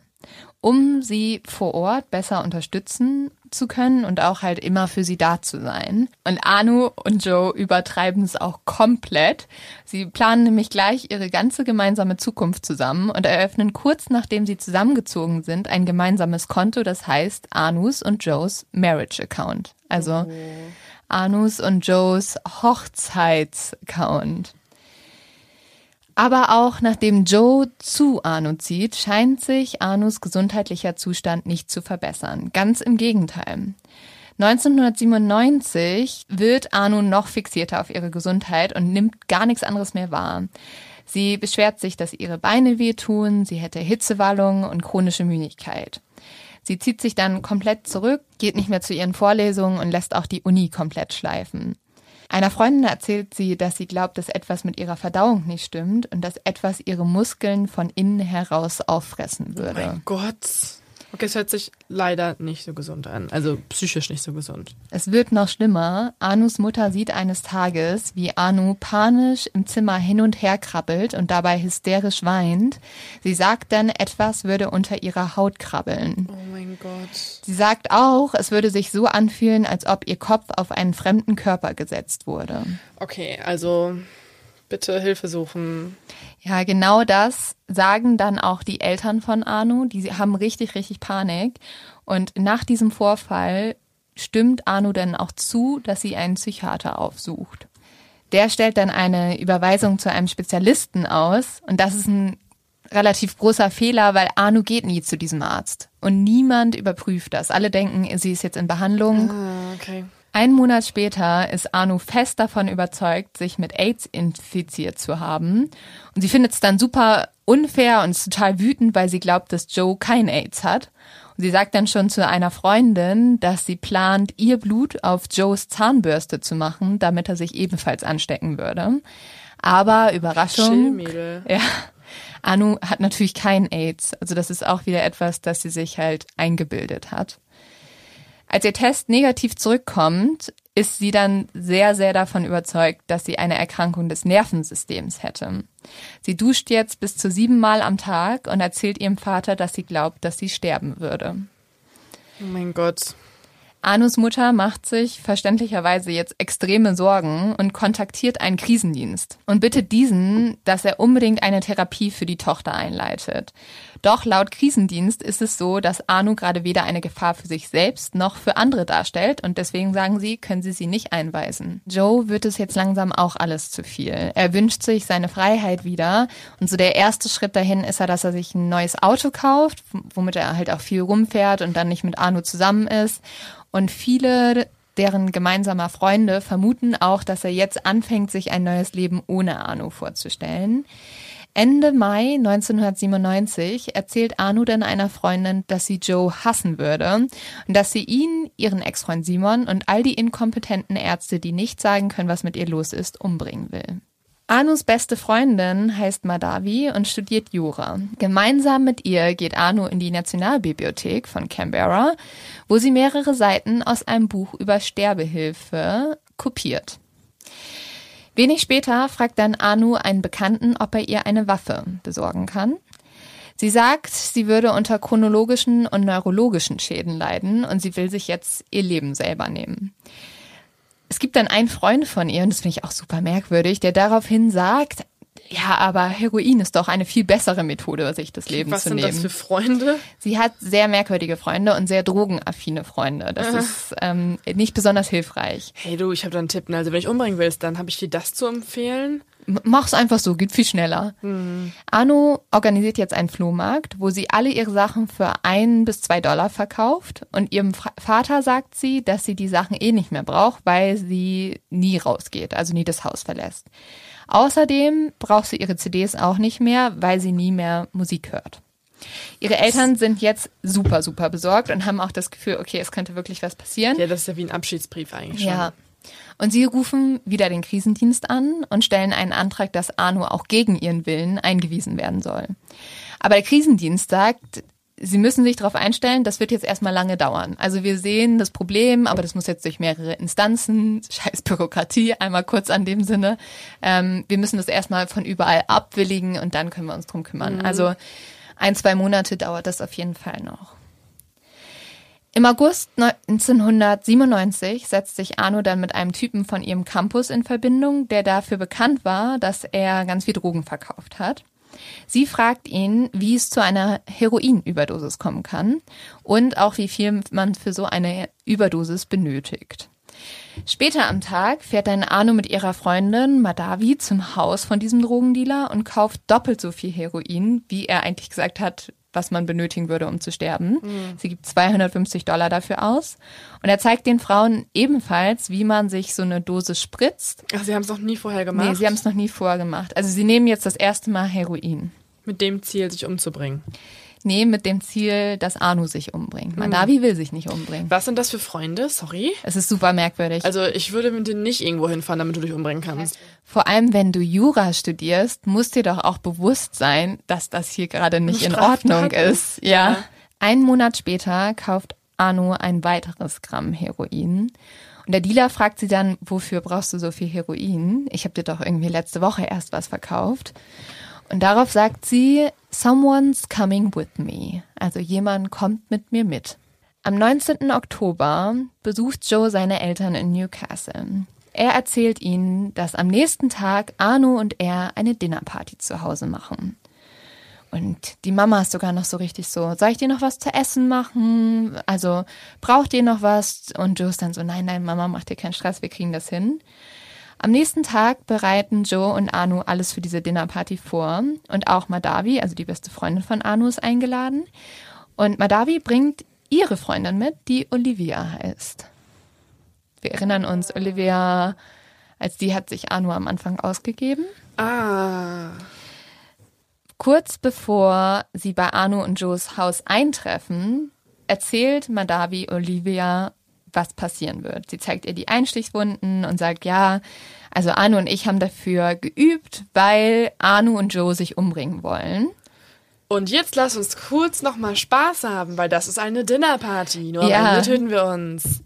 um sie vor Ort besser unterstützen zu können und auch halt immer für sie da zu sein. Und Anu und Joe übertreiben es auch komplett. Sie planen nämlich gleich ihre ganze gemeinsame Zukunft zusammen und eröffnen kurz nachdem sie zusammengezogen sind ein gemeinsames Konto, das heißt Anus und Joes Marriage Account. Also oh. Anus und Joes Hochzeitsaccount. Aber auch nachdem Joe zu Arno zieht, scheint sich Arnos gesundheitlicher Zustand nicht zu verbessern. Ganz im Gegenteil. 1997 wird Arno noch fixierter auf ihre Gesundheit und nimmt gar nichts anderes mehr wahr. Sie beschwert sich, dass ihre Beine wehtun, sie hätte Hitzewallungen und chronische Müdigkeit. Sie zieht sich dann komplett zurück, geht nicht mehr zu ihren Vorlesungen und lässt auch die Uni komplett schleifen. Einer Freundin erzählt sie, dass sie glaubt, dass etwas mit ihrer Verdauung nicht stimmt und dass etwas ihre Muskeln von innen heraus auffressen würde. Oh mein Gott. Okay, es hört sich leider nicht so gesund an. Also psychisch nicht so gesund. Es wird noch schlimmer. Anus Mutter sieht eines Tages, wie Anu panisch im Zimmer hin und her krabbelt und dabei hysterisch weint. Sie sagt dann, etwas würde unter ihrer Haut krabbeln. Oh mein Gott. Sie sagt auch, es würde sich so anfühlen, als ob ihr Kopf auf einen fremden Körper gesetzt wurde. Okay, also bitte Hilfe suchen. Ja, genau das sagen dann auch die Eltern von Arno. Die haben richtig, richtig Panik. Und nach diesem Vorfall stimmt Arno dann auch zu, dass sie einen Psychiater aufsucht. Der stellt dann eine Überweisung zu einem Spezialisten aus. Und das ist ein relativ großer Fehler, weil Arno geht nie zu diesem Arzt. Und niemand überprüft das. Alle denken, sie ist jetzt in Behandlung. Ah, okay. Ein Monat später ist Anu fest davon überzeugt, sich mit AIDS infiziert zu haben. Und sie findet es dann super unfair und ist total wütend, weil sie glaubt, dass Joe kein AIDS hat. Und sie sagt dann schon zu einer Freundin, dass sie plant, ihr Blut auf Joes Zahnbürste zu machen, damit er sich ebenfalls anstecken würde. Aber Überraschung. Chillmädel. Ja. Anu hat natürlich kein AIDS. Also das ist auch wieder etwas, das sie sich halt eingebildet hat. Als ihr Test negativ zurückkommt, ist sie dann sehr, sehr davon überzeugt, dass sie eine Erkrankung des Nervensystems hätte. Sie duscht jetzt bis zu siebenmal am Tag und erzählt ihrem Vater, dass sie glaubt, dass sie sterben würde. Oh mein Gott. Anus Mutter macht sich verständlicherweise jetzt extreme Sorgen und kontaktiert einen Krisendienst und bittet diesen, dass er unbedingt eine Therapie für die Tochter einleitet. Doch laut Krisendienst ist es so, dass Anu gerade weder eine Gefahr für sich selbst noch für andere darstellt und deswegen sagen sie, können sie sie nicht einweisen. Joe wird es jetzt langsam auch alles zu viel. Er wünscht sich seine Freiheit wieder und so der erste Schritt dahin ist er, dass er sich ein neues Auto kauft, womit er halt auch viel rumfährt und dann nicht mit Anu zusammen ist und viele deren gemeinsamer Freunde vermuten auch, dass er jetzt anfängt, sich ein neues Leben ohne Arno vorzustellen. Ende Mai 1997 erzählt Arno dann einer Freundin, dass sie Joe hassen würde und dass sie ihn, ihren Ex-Freund Simon und all die inkompetenten Ärzte, die nicht sagen können, was mit ihr los ist, umbringen will. Anus beste Freundin heißt Madavi und studiert Jura. Gemeinsam mit ihr geht Anu in die Nationalbibliothek von Canberra, wo sie mehrere Seiten aus einem Buch über Sterbehilfe kopiert. Wenig später fragt dann Anu einen Bekannten, ob er ihr eine Waffe besorgen kann. Sie sagt, sie würde unter chronologischen und neurologischen Schäden leiden und sie will sich jetzt ihr Leben selber nehmen. Es gibt dann einen Freund von ihr, und das finde ich auch super merkwürdig, der daraufhin sagt, ja, aber Heroin ist doch eine viel bessere Methode, sich das Leben Was zu sind nehmen. das für Freunde? Sie hat sehr merkwürdige Freunde und sehr drogenaffine Freunde. Das ist ähm, nicht besonders hilfreich. Hey du, ich habe da einen Tipp. Also wenn ich umbringen willst, dann habe ich dir das zu empfehlen. Mach's einfach so, geht viel schneller. Arno organisiert jetzt einen Flohmarkt, wo sie alle ihre Sachen für ein bis zwei Dollar verkauft. Und ihrem Vater sagt sie, dass sie die Sachen eh nicht mehr braucht, weil sie nie rausgeht, also nie das Haus verlässt. Außerdem braucht sie ihre CDs auch nicht mehr, weil sie nie mehr Musik hört. Ihre Eltern sind jetzt super, super besorgt und haben auch das Gefühl, okay, es könnte wirklich was passieren. Ja, das ist ja wie ein Abschiedsbrief eigentlich schon. Ja. Und sie rufen wieder den Krisendienst an und stellen einen Antrag, dass Arno auch gegen ihren Willen eingewiesen werden soll. Aber der Krisendienst sagt, sie müssen sich darauf einstellen, das wird jetzt erstmal lange dauern. Also wir sehen das Problem, aber das muss jetzt durch mehrere Instanzen, scheiß Bürokratie, einmal kurz an dem Sinne. Ähm, wir müssen das erstmal von überall abwilligen und dann können wir uns drum kümmern. Also ein, zwei Monate dauert das auf jeden Fall noch. Im August 1997 setzt sich Arno dann mit einem Typen von ihrem Campus in Verbindung, der dafür bekannt war, dass er ganz viel Drogen verkauft hat. Sie fragt ihn, wie es zu einer Heroinüberdosis kommen kann und auch wie viel man für so eine Überdosis benötigt. Später am Tag fährt dann Arno mit ihrer Freundin Madavi zum Haus von diesem Drogendealer und kauft doppelt so viel Heroin, wie er eigentlich gesagt hat, was man benötigen würde, um zu sterben. Mhm. Sie gibt 250 Dollar dafür aus. Und er zeigt den Frauen ebenfalls, wie man sich so eine Dose spritzt. Ach, sie haben es noch nie vorher gemacht? Nee, sie haben es noch nie vorher gemacht. Also sie nehmen jetzt das erste Mal Heroin. Mit dem Ziel, sich umzubringen. Nee, mit dem Ziel, dass Anu sich umbringt. Madavi hm. will sich nicht umbringen. Was sind das für Freunde? Sorry. Es ist super merkwürdig. Also ich würde mit denen nicht irgendwo hinfahren, damit du dich umbringen kannst. Vor allem, wenn du Jura studierst, muss dir doch auch bewusst sein, dass das hier gerade nicht in Ordnung ist. Ja. ja. Einen Monat später kauft Anu ein weiteres Gramm Heroin. Und der Dealer fragt sie dann, wofür brauchst du so viel Heroin? Ich habe dir doch irgendwie letzte Woche erst was verkauft. Und darauf sagt sie, Someone's coming with me. Also jemand kommt mit mir mit. Am 19. Oktober besucht Joe seine Eltern in Newcastle. Er erzählt ihnen, dass am nächsten Tag Arno und er eine Dinnerparty zu Hause machen. Und die Mama ist sogar noch so richtig so, soll ich dir noch was zu essen machen? Also braucht ihr noch was? Und Joe ist dann so, nein, nein, Mama, mach dir keinen Stress, wir kriegen das hin. Am nächsten Tag bereiten Joe und Anu alles für diese Dinnerparty vor. Und auch Madavi, also die beste Freundin von Anu, ist eingeladen. Und Madavi bringt ihre Freundin mit, die Olivia heißt. Wir erinnern uns, Olivia, als die hat sich Anu am Anfang ausgegeben. Ah. Kurz bevor sie bei Anu und Joes Haus eintreffen, erzählt Madavi Olivia was passieren wird. Sie zeigt ihr die Einstichwunden und sagt, ja, also Anu und ich haben dafür geübt, weil Anu und Joe sich umbringen wollen. Und jetzt lass uns kurz nochmal Spaß haben, weil das ist eine Dinnerparty. Nur ja. am Ende töten wir uns.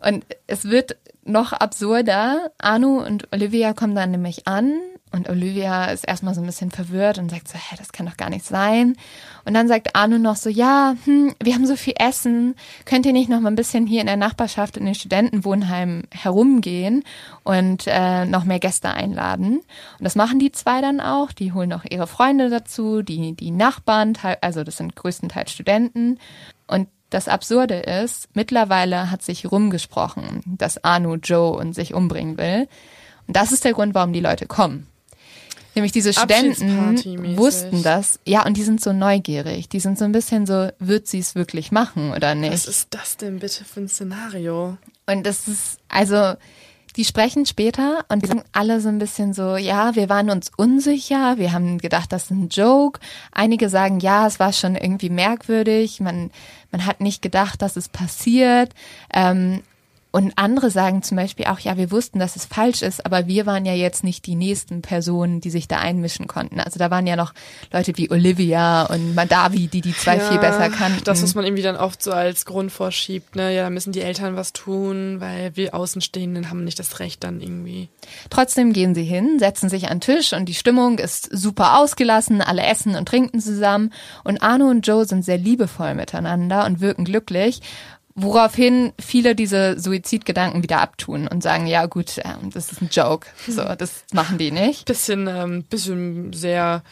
Und es wird noch absurder. Anu und Olivia kommen dann nämlich an und Olivia ist erstmal so ein bisschen verwirrt und sagt so, hä, das kann doch gar nicht sein. Und dann sagt Arno noch so, ja, hm, wir haben so viel Essen, könnt ihr nicht noch mal ein bisschen hier in der Nachbarschaft in den Studentenwohnheim herumgehen und äh, noch mehr Gäste einladen. Und das machen die zwei dann auch. Die holen auch ihre Freunde dazu, die, die Nachbarn, also das sind größtenteils Studenten. Und das Absurde ist, mittlerweile hat sich rumgesprochen, dass Arno Joe und sich umbringen will. Und das ist der Grund, warum die Leute kommen. Nämlich diese Studenten wussten das. Ja, und die sind so neugierig. Die sind so ein bisschen so, wird sie es wirklich machen oder nicht? Was ist das denn bitte für ein Szenario? Und das ist, also, die sprechen später und die sagen alle so ein bisschen so, ja, wir waren uns unsicher, wir haben gedacht, das ist ein Joke. Einige sagen, ja, es war schon irgendwie merkwürdig, man, man hat nicht gedacht, dass es passiert. Ähm, und andere sagen zum Beispiel auch, ja, wir wussten, dass es falsch ist, aber wir waren ja jetzt nicht die nächsten Personen, die sich da einmischen konnten. Also da waren ja noch Leute wie Olivia und Madavi, die die zwei ja, viel besser kannten. Das, was man irgendwie dann oft so als Grund vorschiebt, ne, ja, da müssen die Eltern was tun, weil wir Außenstehenden haben nicht das Recht dann irgendwie. Trotzdem gehen sie hin, setzen sich an den Tisch und die Stimmung ist super ausgelassen, alle essen und trinken zusammen und Arno und Joe sind sehr liebevoll miteinander und wirken glücklich Woraufhin viele diese Suizidgedanken wieder abtun und sagen, ja gut, ähm, das ist ein Joke. So, das machen die nicht. Bisschen, ähm, bisschen sehr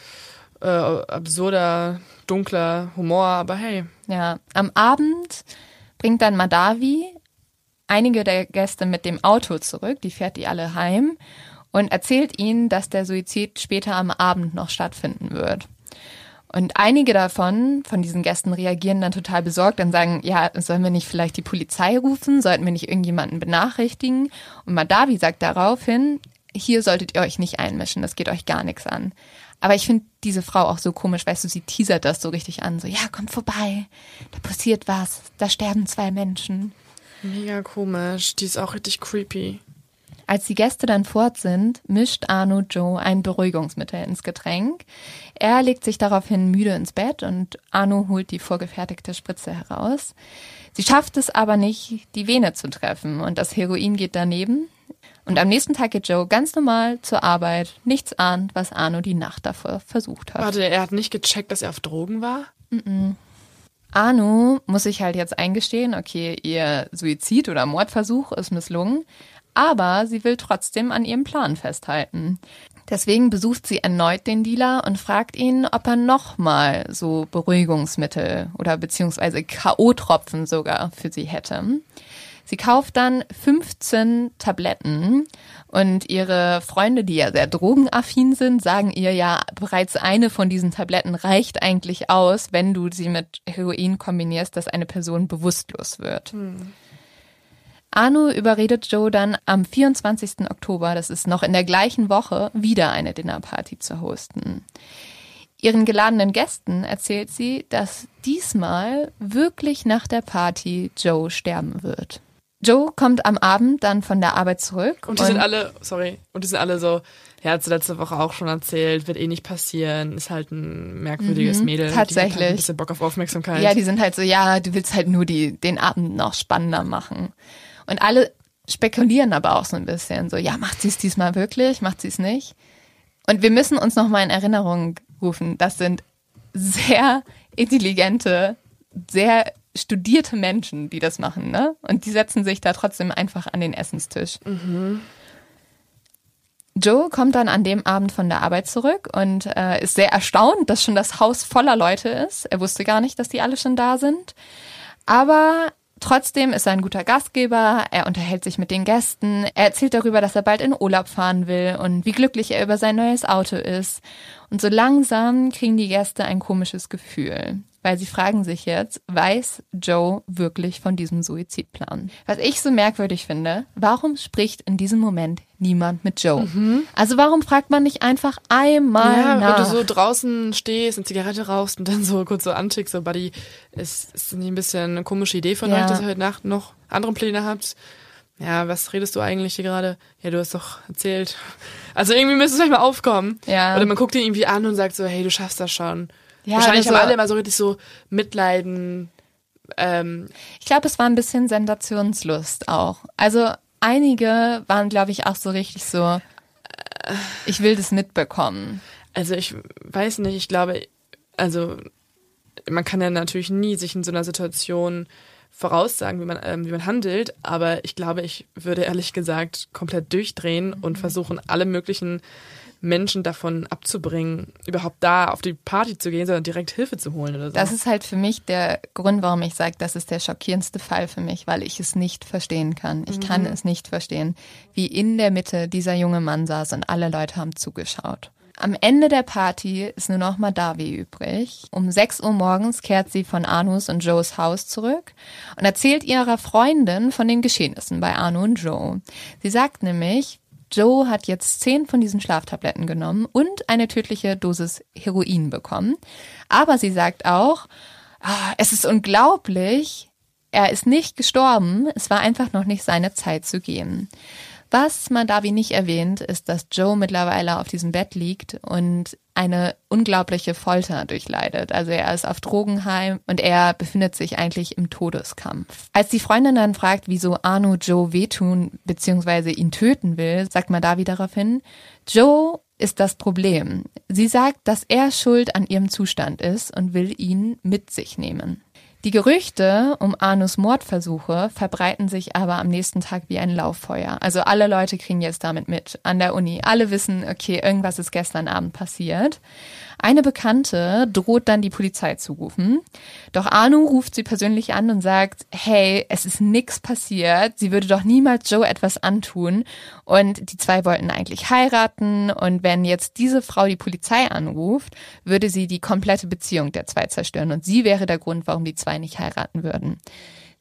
äh, absurder, dunkler Humor, aber hey. Ja, am Abend bringt dann Madavi einige der Gäste mit dem Auto zurück, die fährt die alle heim und erzählt ihnen, dass der Suizid später am Abend noch stattfinden wird. Und einige davon, von diesen Gästen, reagieren dann total besorgt und sagen, ja, sollen wir nicht vielleicht die Polizei rufen? Sollten wir nicht irgendjemanden benachrichtigen? Und Madavi sagt daraufhin, hier solltet ihr euch nicht einmischen, das geht euch gar nichts an. Aber ich finde diese Frau auch so komisch, weißt du, sie teasert das so richtig an, so, ja, kommt vorbei, da passiert was, da sterben zwei Menschen. Mega komisch, die ist auch richtig creepy. Als die Gäste dann fort sind, mischt Arno Joe ein Beruhigungsmittel ins Getränk. Er legt sich daraufhin müde ins Bett und Arno holt die vorgefertigte Spritze heraus. Sie schafft es aber nicht, die Vene zu treffen und das Heroin geht daneben. Und am nächsten Tag geht Joe ganz normal zur Arbeit, nichts ahnt, was Arno die Nacht davor versucht hat. Warte, er hat nicht gecheckt, dass er auf Drogen war? Mm, -mm. Arno muss sich halt jetzt eingestehen, okay, ihr Suizid oder Mordversuch ist misslungen, aber sie will trotzdem an ihrem Plan festhalten. Deswegen besucht sie erneut den Dealer und fragt ihn, ob er nochmal so Beruhigungsmittel oder beziehungsweise K.O.-Tropfen sogar für sie hätte. Sie kauft dann 15 Tabletten und ihre Freunde, die ja sehr drogenaffin sind, sagen ihr ja, bereits eine von diesen Tabletten reicht eigentlich aus, wenn du sie mit Heroin kombinierst, dass eine Person bewusstlos wird. Hm. Arno überredet Joe dann am 24. Oktober, das ist noch in der gleichen Woche, wieder eine Dinnerparty zu hosten. Ihren geladenen Gästen erzählt sie, dass diesmal wirklich nach der Party Joe sterben wird. Joe kommt am Abend dann von der Arbeit zurück. Und die und sind alle, sorry, und die sind alle so, ja, hat letzte Woche auch schon erzählt, wird eh nicht passieren, ist halt ein merkwürdiges mhm, Mädel. Tatsächlich. Die hat halt ein bisschen Bock auf Aufmerksamkeit. Ja, die sind halt so, ja, du willst halt nur die, den Abend noch spannender machen. Und alle spekulieren aber auch so ein bisschen, so, ja, macht sie es diesmal wirklich, macht sie es nicht? Und wir müssen uns nochmal in Erinnerung rufen. Das sind sehr intelligente, sehr studierte Menschen, die das machen, ne? Und die setzen sich da trotzdem einfach an den Essenstisch. Mhm. Joe kommt dann an dem Abend von der Arbeit zurück und äh, ist sehr erstaunt, dass schon das Haus voller Leute ist. Er wusste gar nicht, dass die alle schon da sind. Aber Trotzdem ist er ein guter Gastgeber, er unterhält sich mit den Gästen, er erzählt darüber, dass er bald in Urlaub fahren will und wie glücklich er über sein neues Auto ist. Und so langsam kriegen die Gäste ein komisches Gefühl weil sie fragen sich jetzt, weiß Joe wirklich von diesem Suizidplan? Was ich so merkwürdig finde, warum spricht in diesem Moment niemand mit Joe? Mhm. Also warum fragt man nicht einfach einmal ja, nach? wenn du so draußen stehst, eine Zigarette rauchst und dann so kurz so anschickst, so Buddy, ist, ist nicht ein bisschen eine komische Idee von ja. euch, dass ihr heute Nacht noch andere Pläne habt? Ja, was redest du eigentlich hier gerade? Ja, du hast doch erzählt. Also irgendwie müsste es euch mal aufkommen. Ja. Oder man guckt ihn irgendwie an und sagt so, hey, du schaffst das schon. Ja, Wahrscheinlich haben alle immer so richtig so Mitleiden. Ähm. Ich glaube, es war ein bisschen Sensationslust auch. Also einige waren, glaube ich, auch so richtig so, ich will das mitbekommen. Also ich weiß nicht, ich glaube, also man kann ja natürlich nie sich in so einer Situation voraussagen, wie man, ähm, wie man handelt, aber ich glaube, ich würde ehrlich gesagt komplett durchdrehen und versuchen, alle möglichen Menschen davon abzubringen, überhaupt da auf die Party zu gehen, sondern direkt Hilfe zu holen oder so. Das ist halt für mich der Grund, warum ich sage, das ist der schockierendste Fall für mich, weil ich es nicht verstehen kann. Ich mhm. kann es nicht verstehen, wie in der Mitte dieser junge Mann saß und alle Leute haben zugeschaut. Am Ende der Party ist nur noch Madavi übrig. Um 6 Uhr morgens kehrt sie von Arnus und Joes Haus zurück und erzählt ihrer Freundin von den Geschehnissen bei Arno und Joe. Sie sagt nämlich, Joe hat jetzt zehn von diesen Schlaftabletten genommen und eine tödliche Dosis Heroin bekommen. Aber sie sagt auch, ah, es ist unglaublich, er ist nicht gestorben, es war einfach noch nicht seine Zeit zu gehen. Was Madavi nicht erwähnt, ist, dass Joe mittlerweile auf diesem Bett liegt und eine unglaubliche Folter durchleidet. Also er ist auf Drogenheim und er befindet sich eigentlich im Todeskampf. Als die Freundin dann fragt, wieso Arno Joe wehtun bzw. ihn töten will, sagt Madavi daraufhin, Joe ist das Problem. Sie sagt, dass er schuld an ihrem Zustand ist und will ihn mit sich nehmen. Die Gerüchte um Arnus Mordversuche verbreiten sich aber am nächsten Tag wie ein Lauffeuer. Also alle Leute kriegen jetzt damit mit an der Uni. Alle wissen, okay, irgendwas ist gestern Abend passiert. Eine Bekannte droht dann die Polizei zu rufen. Doch Arno ruft sie persönlich an und sagt, hey, es ist nix passiert. Sie würde doch niemals Joe etwas antun. Und die zwei wollten eigentlich heiraten. Und wenn jetzt diese Frau die Polizei anruft, würde sie die komplette Beziehung der zwei zerstören. Und sie wäre der Grund, warum die zwei nicht heiraten würden.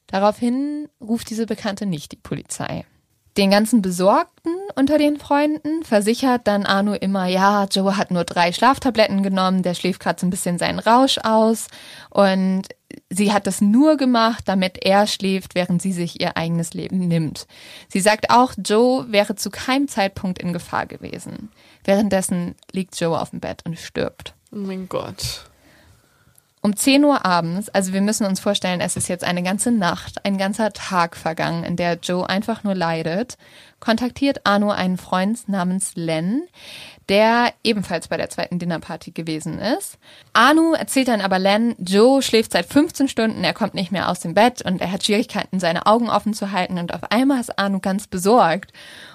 Daraufhin ruft diese Bekannte nicht die Polizei. Den ganzen Besorgten unter den Freunden versichert dann Arno immer, ja, Joe hat nur drei Schlaftabletten genommen, der schläft gerade so ein bisschen seinen Rausch aus und sie hat das nur gemacht, damit er schläft, während sie sich ihr eigenes Leben nimmt. Sie sagt auch, Joe wäre zu keinem Zeitpunkt in Gefahr gewesen. Währenddessen liegt Joe auf dem Bett und stirbt. Oh mein Gott. Um 10 Uhr abends, also wir müssen uns vorstellen, es ist jetzt eine ganze Nacht, ein ganzer Tag vergangen, in der Joe einfach nur leidet, kontaktiert Arno einen Freund namens Len, der ebenfalls bei der zweiten Dinnerparty gewesen ist. Arno erzählt dann aber Len, Joe schläft seit 15 Stunden, er kommt nicht mehr aus dem Bett und er hat Schwierigkeiten, seine Augen offen zu halten und auf einmal ist Arno ganz besorgt.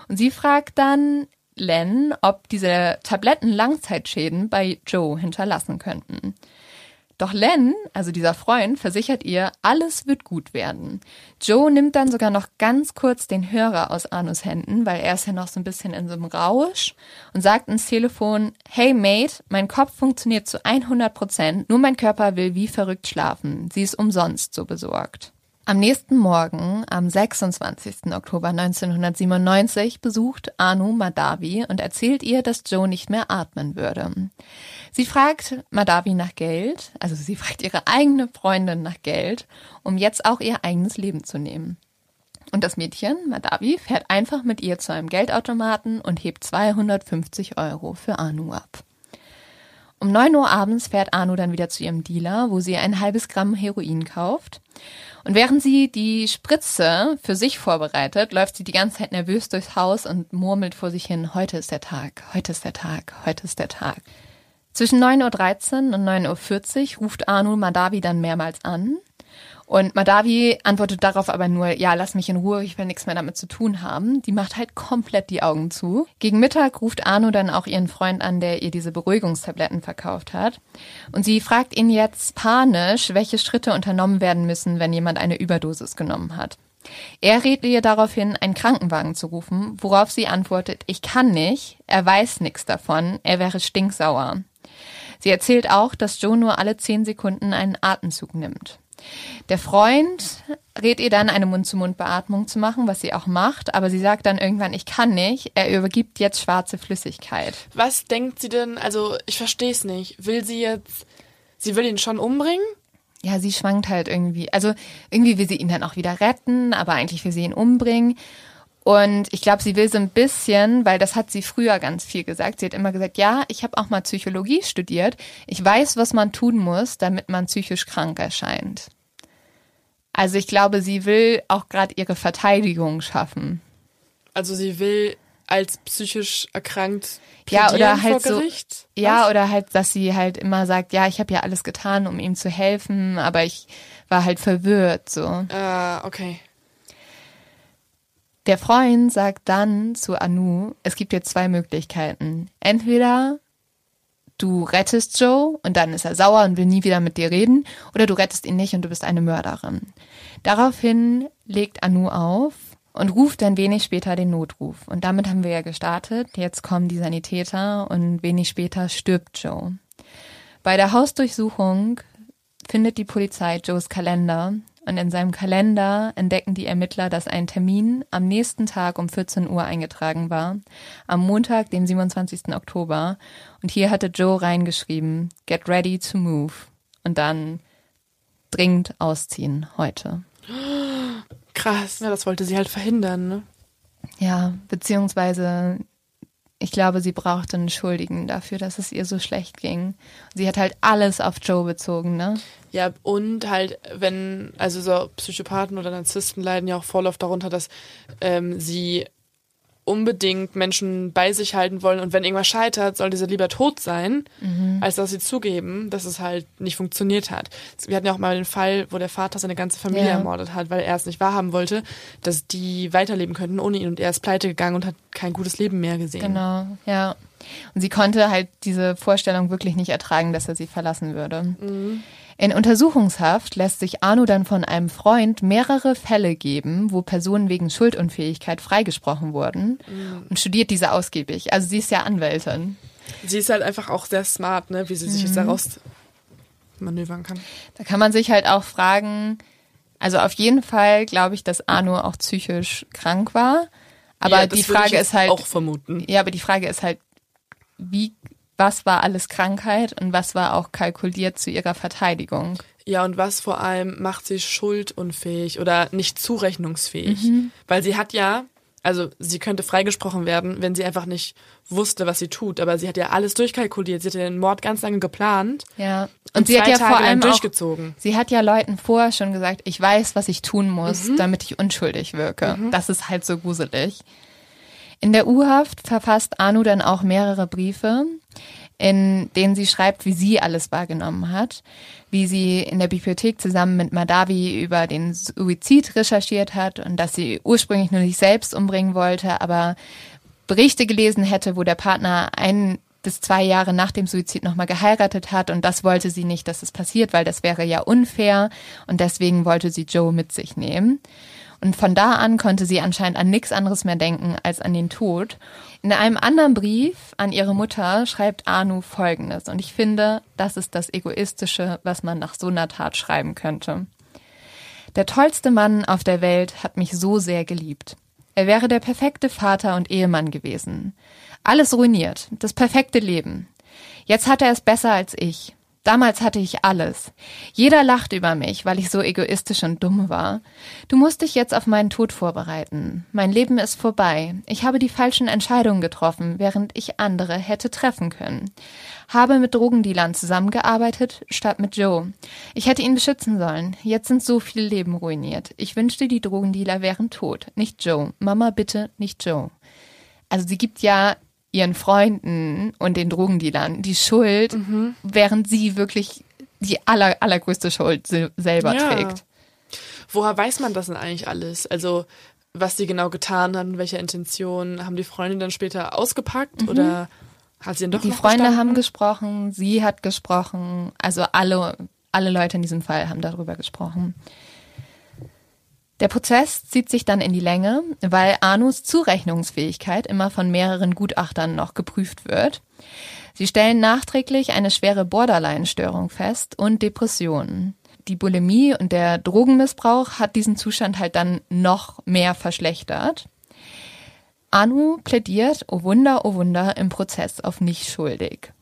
Und sie fragt dann Len, ob diese Tabletten Langzeitschäden bei Joe hinterlassen könnten. Doch Len, also dieser Freund, versichert ihr, alles wird gut werden. Joe nimmt dann sogar noch ganz kurz den Hörer aus Arnus Händen, weil er ist ja noch so ein bisschen in so einem Rausch und sagt ins Telefon, hey Mate, mein Kopf funktioniert zu 100 Prozent, nur mein Körper will wie verrückt schlafen. Sie ist umsonst so besorgt. Am nächsten Morgen, am 26. Oktober 1997, besucht Anu Madavi und erzählt ihr, dass Joe nicht mehr atmen würde. Sie fragt Madavi nach Geld, also sie fragt ihre eigene Freundin nach Geld, um jetzt auch ihr eigenes Leben zu nehmen. Und das Mädchen, Madavi, fährt einfach mit ihr zu einem Geldautomaten und hebt 250 Euro für Anu ab. Um 9 Uhr abends fährt Anu dann wieder zu ihrem Dealer, wo sie ein halbes Gramm Heroin kauft. Und während sie die Spritze für sich vorbereitet, läuft sie die ganze Zeit nervös durchs Haus und murmelt vor sich hin, heute ist der Tag, heute ist der Tag, heute ist der Tag. Zwischen 9.13 Uhr und 9.40 Uhr ruft Anu Madavi dann mehrmals an. Und Madavi antwortet darauf aber nur, ja, lass mich in Ruhe, ich will nichts mehr damit zu tun haben. Die macht halt komplett die Augen zu. Gegen Mittag ruft Arno dann auch ihren Freund an, der ihr diese Beruhigungstabletten verkauft hat. Und sie fragt ihn jetzt panisch, welche Schritte unternommen werden müssen, wenn jemand eine Überdosis genommen hat. Er rät ihr daraufhin, einen Krankenwagen zu rufen, worauf sie antwortet, ich kann nicht, er weiß nichts davon, er wäre stinksauer. Sie erzählt auch, dass Joe nur alle zehn Sekunden einen Atemzug nimmt. Der Freund rät ihr dann, eine Mund-zu-Mund-Beatmung zu machen, was sie auch macht, aber sie sagt dann irgendwann, ich kann nicht, er übergibt jetzt schwarze Flüssigkeit. Was denkt sie denn, also ich verstehe es nicht, will sie jetzt, sie will ihn schon umbringen? Ja, sie schwankt halt irgendwie. Also irgendwie will sie ihn dann auch wieder retten, aber eigentlich will sie ihn umbringen. Und ich glaube, sie will so ein bisschen, weil das hat sie früher ganz viel gesagt. Sie hat immer gesagt, ja, ich habe auch mal Psychologie studiert. Ich weiß, was man tun muss, damit man psychisch krank erscheint. Also ich glaube, sie will auch gerade ihre Verteidigung schaffen. Also sie will als psychisch erkrankt ja oder halt so Was? ja oder halt dass sie halt immer sagt ja ich habe ja alles getan um ihm zu helfen aber ich war halt verwirrt so ah uh, okay der Freund sagt dann zu Anu es gibt jetzt zwei Möglichkeiten entweder du rettest Joe und dann ist er sauer und will nie wieder mit dir reden, oder du rettest ihn nicht und du bist eine Mörderin. Daraufhin legt Anu auf und ruft dann wenig später den Notruf. Und damit haben wir ja gestartet. Jetzt kommen die Sanitäter und wenig später stirbt Joe. Bei der Hausdurchsuchung findet die Polizei Joes Kalender und in seinem Kalender entdecken die Ermittler, dass ein Termin am nächsten Tag um 14 Uhr eingetragen war, am Montag, dem 27. Oktober. Und hier hatte Joe reingeschrieben, get ready to move. Und dann dringend ausziehen heute. Krass, ja, das wollte sie halt verhindern, ne? Ja, beziehungsweise ich glaube, sie brauchte einen Schuldigen dafür, dass es ihr so schlecht ging. Sie hat halt alles auf Joe bezogen, ne? Ja, und halt, wenn, also so Psychopathen oder Narzissten leiden ja auch voll oft darunter, dass ähm, sie unbedingt Menschen bei sich halten wollen und wenn irgendwas scheitert, soll diese lieber tot sein, mhm. als dass sie zugeben, dass es halt nicht funktioniert hat. Wir hatten ja auch mal den Fall, wo der Vater seine ganze Familie ja. ermordet hat, weil er es nicht wahrhaben wollte, dass die weiterleben könnten ohne ihn und er ist pleite gegangen und hat kein gutes Leben mehr gesehen. Genau, ja. Und sie konnte halt diese Vorstellung wirklich nicht ertragen, dass er sie verlassen würde. Mhm. In Untersuchungshaft lässt sich Arno dann von einem Freund mehrere Fälle geben, wo Personen wegen Schuldunfähigkeit freigesprochen wurden mhm. und studiert diese ausgiebig. Also sie ist ja Anwältin. Sie ist halt einfach auch sehr smart, ne, wie sie sich mhm. jetzt daraus manövern kann. Da kann man sich halt auch fragen, also auf jeden Fall glaube ich, dass Arno auch psychisch krank war. Aber ja, die Frage ist halt. Auch vermuten. Ja, aber die Frage ist halt, wie was war alles Krankheit und was war auch kalkuliert zu ihrer Verteidigung. Ja, und was vor allem macht sie schuldunfähig oder nicht zurechnungsfähig? Mhm. Weil sie hat ja, also sie könnte freigesprochen werden, wenn sie einfach nicht wusste, was sie tut. Aber sie hat ja alles durchkalkuliert. Sie hat ja den Mord ganz lange geplant. Ja. Und, und sie hat ja Tage vor allem durchgezogen. Auch, sie hat ja Leuten vorher schon gesagt, ich weiß, was ich tun muss, mhm. damit ich unschuldig wirke. Mhm. Das ist halt so gruselig. In der U-Haft verfasst Anu dann auch mehrere Briefe, in denen sie schreibt, wie sie alles wahrgenommen hat, wie sie in der Bibliothek zusammen mit Madavi über den Suizid recherchiert hat und dass sie ursprünglich nur sich selbst umbringen wollte, aber Berichte gelesen hätte, wo der Partner ein das zwei Jahre nach dem Suizid nochmal geheiratet hat und das wollte sie nicht, dass es passiert, weil das wäre ja unfair und deswegen wollte sie Joe mit sich nehmen. Und von da an konnte sie anscheinend an nichts anderes mehr denken als an den Tod. In einem anderen Brief an ihre Mutter schreibt Anu Folgendes. Und ich finde, das ist das Egoistische, was man nach so einer Tat schreiben könnte. Der tollste Mann auf der Welt hat mich so sehr geliebt. Er wäre der perfekte Vater und Ehemann gewesen. Alles ruiniert, das perfekte Leben. Jetzt hat er es besser als ich. Damals hatte ich alles. Jeder lacht über mich, weil ich so egoistisch und dumm war. Du musst dich jetzt auf meinen Tod vorbereiten. Mein Leben ist vorbei. Ich habe die falschen Entscheidungen getroffen, während ich andere hätte treffen können. Habe mit Drogendealern zusammengearbeitet, statt mit Joe. Ich hätte ihn beschützen sollen. Jetzt sind so viele Leben ruiniert. Ich wünschte, die Drogendealer wären tot. Nicht Joe. Mama, bitte, nicht Joe. Also sie gibt ja ihren Freunden und den Drogendealern die Schuld, mhm. während sie wirklich die aller, allergrößte Schuld selber ja. trägt. Woher weiß man das denn eigentlich alles? Also, was sie genau getan haben, welche Intentionen, haben die Freunde dann später ausgepackt mhm. oder hat sie dann doch Die Freunde gestanden? haben gesprochen, sie hat gesprochen, also alle, alle Leute in diesem Fall haben darüber gesprochen. Der Prozess zieht sich dann in die Länge, weil Anus Zurechnungsfähigkeit immer von mehreren Gutachtern noch geprüft wird. Sie stellen nachträglich eine schwere Borderline-Störung fest und Depressionen. Die Bulimie und der Drogenmissbrauch hat diesen Zustand halt dann noch mehr verschlechtert. Anu plädiert, oh Wunder, oh Wunder, im Prozess auf nicht schuldig.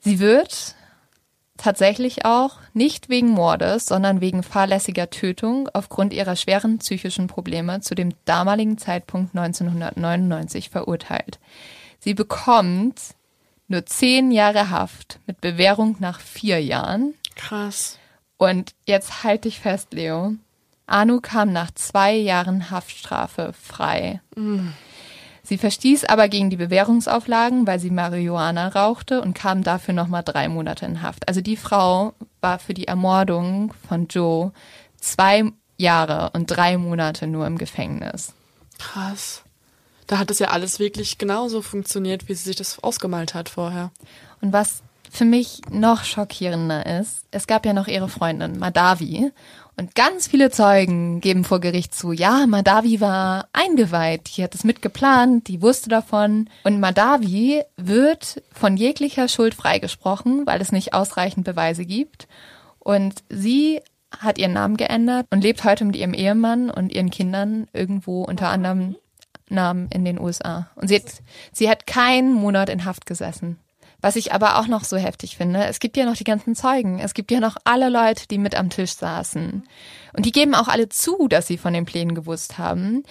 Sie wird tatsächlich auch nicht wegen Mordes, sondern wegen fahrlässiger Tötung aufgrund ihrer schweren psychischen Probleme zu dem damaligen Zeitpunkt 1999 verurteilt. Sie bekommt nur zehn Jahre Haft mit Bewährung nach vier Jahren. Krass. Und jetzt halte ich fest, Leo. Anu kam nach zwei Jahren Haftstrafe frei. Mm. Sie verstieß aber gegen die Bewährungsauflagen, weil sie Marihuana rauchte und kam dafür nochmal drei Monate in Haft. Also die Frau war für die Ermordung von Joe zwei Jahre und drei Monate nur im Gefängnis. Krass. Da hat es ja alles wirklich genauso funktioniert, wie sie sich das ausgemalt hat vorher. Und was für mich noch schockierender ist, es gab ja noch ihre Freundin Madavi und ganz viele Zeugen geben vor Gericht zu, ja, Madavi war eingeweiht, die hat es mitgeplant, die wusste davon. Und Madavi wird von jeglicher Schuld freigesprochen, weil es nicht ausreichend Beweise gibt. Und sie hat ihren Namen geändert und lebt heute mit ihrem Ehemann und ihren Kindern irgendwo unter anderem Namen in den USA. Und sie hat, sie hat keinen Monat in Haft gesessen. Was ich aber auch noch so heftig finde, es gibt ja noch die ganzen Zeugen. Es gibt ja noch alle Leute, die mit am Tisch saßen. Und die geben auch alle zu, dass sie von den Plänen gewusst haben.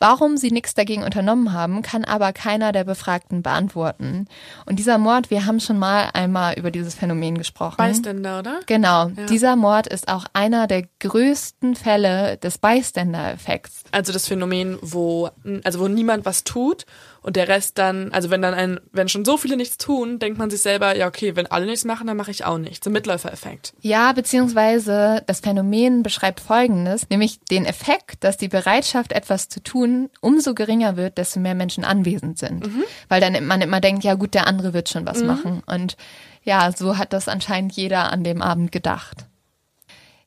Warum sie nichts dagegen unternommen haben, kann aber keiner der Befragten beantworten. Und dieser Mord, wir haben schon mal einmal über dieses Phänomen gesprochen. Bystander, oder? Genau. Ja. Dieser Mord ist auch einer der größten Fälle des Bystander-Effekts. Also das Phänomen, wo, also wo niemand was tut und der Rest dann, also wenn dann ein, wenn schon so viele nichts tun, denkt man sich selber, ja okay, wenn alle nichts machen, dann mache ich auch nichts. Ein Mitläufereffekt. Ja, beziehungsweise das Phänomen beschreibt Folgendes, nämlich den Effekt, dass die Bereitschaft, etwas zu tun, umso geringer wird, desto mehr Menschen anwesend sind. Mhm. Weil dann man immer denkt, ja gut, der andere wird schon was mhm. machen. Und ja, so hat das anscheinend jeder an dem Abend gedacht.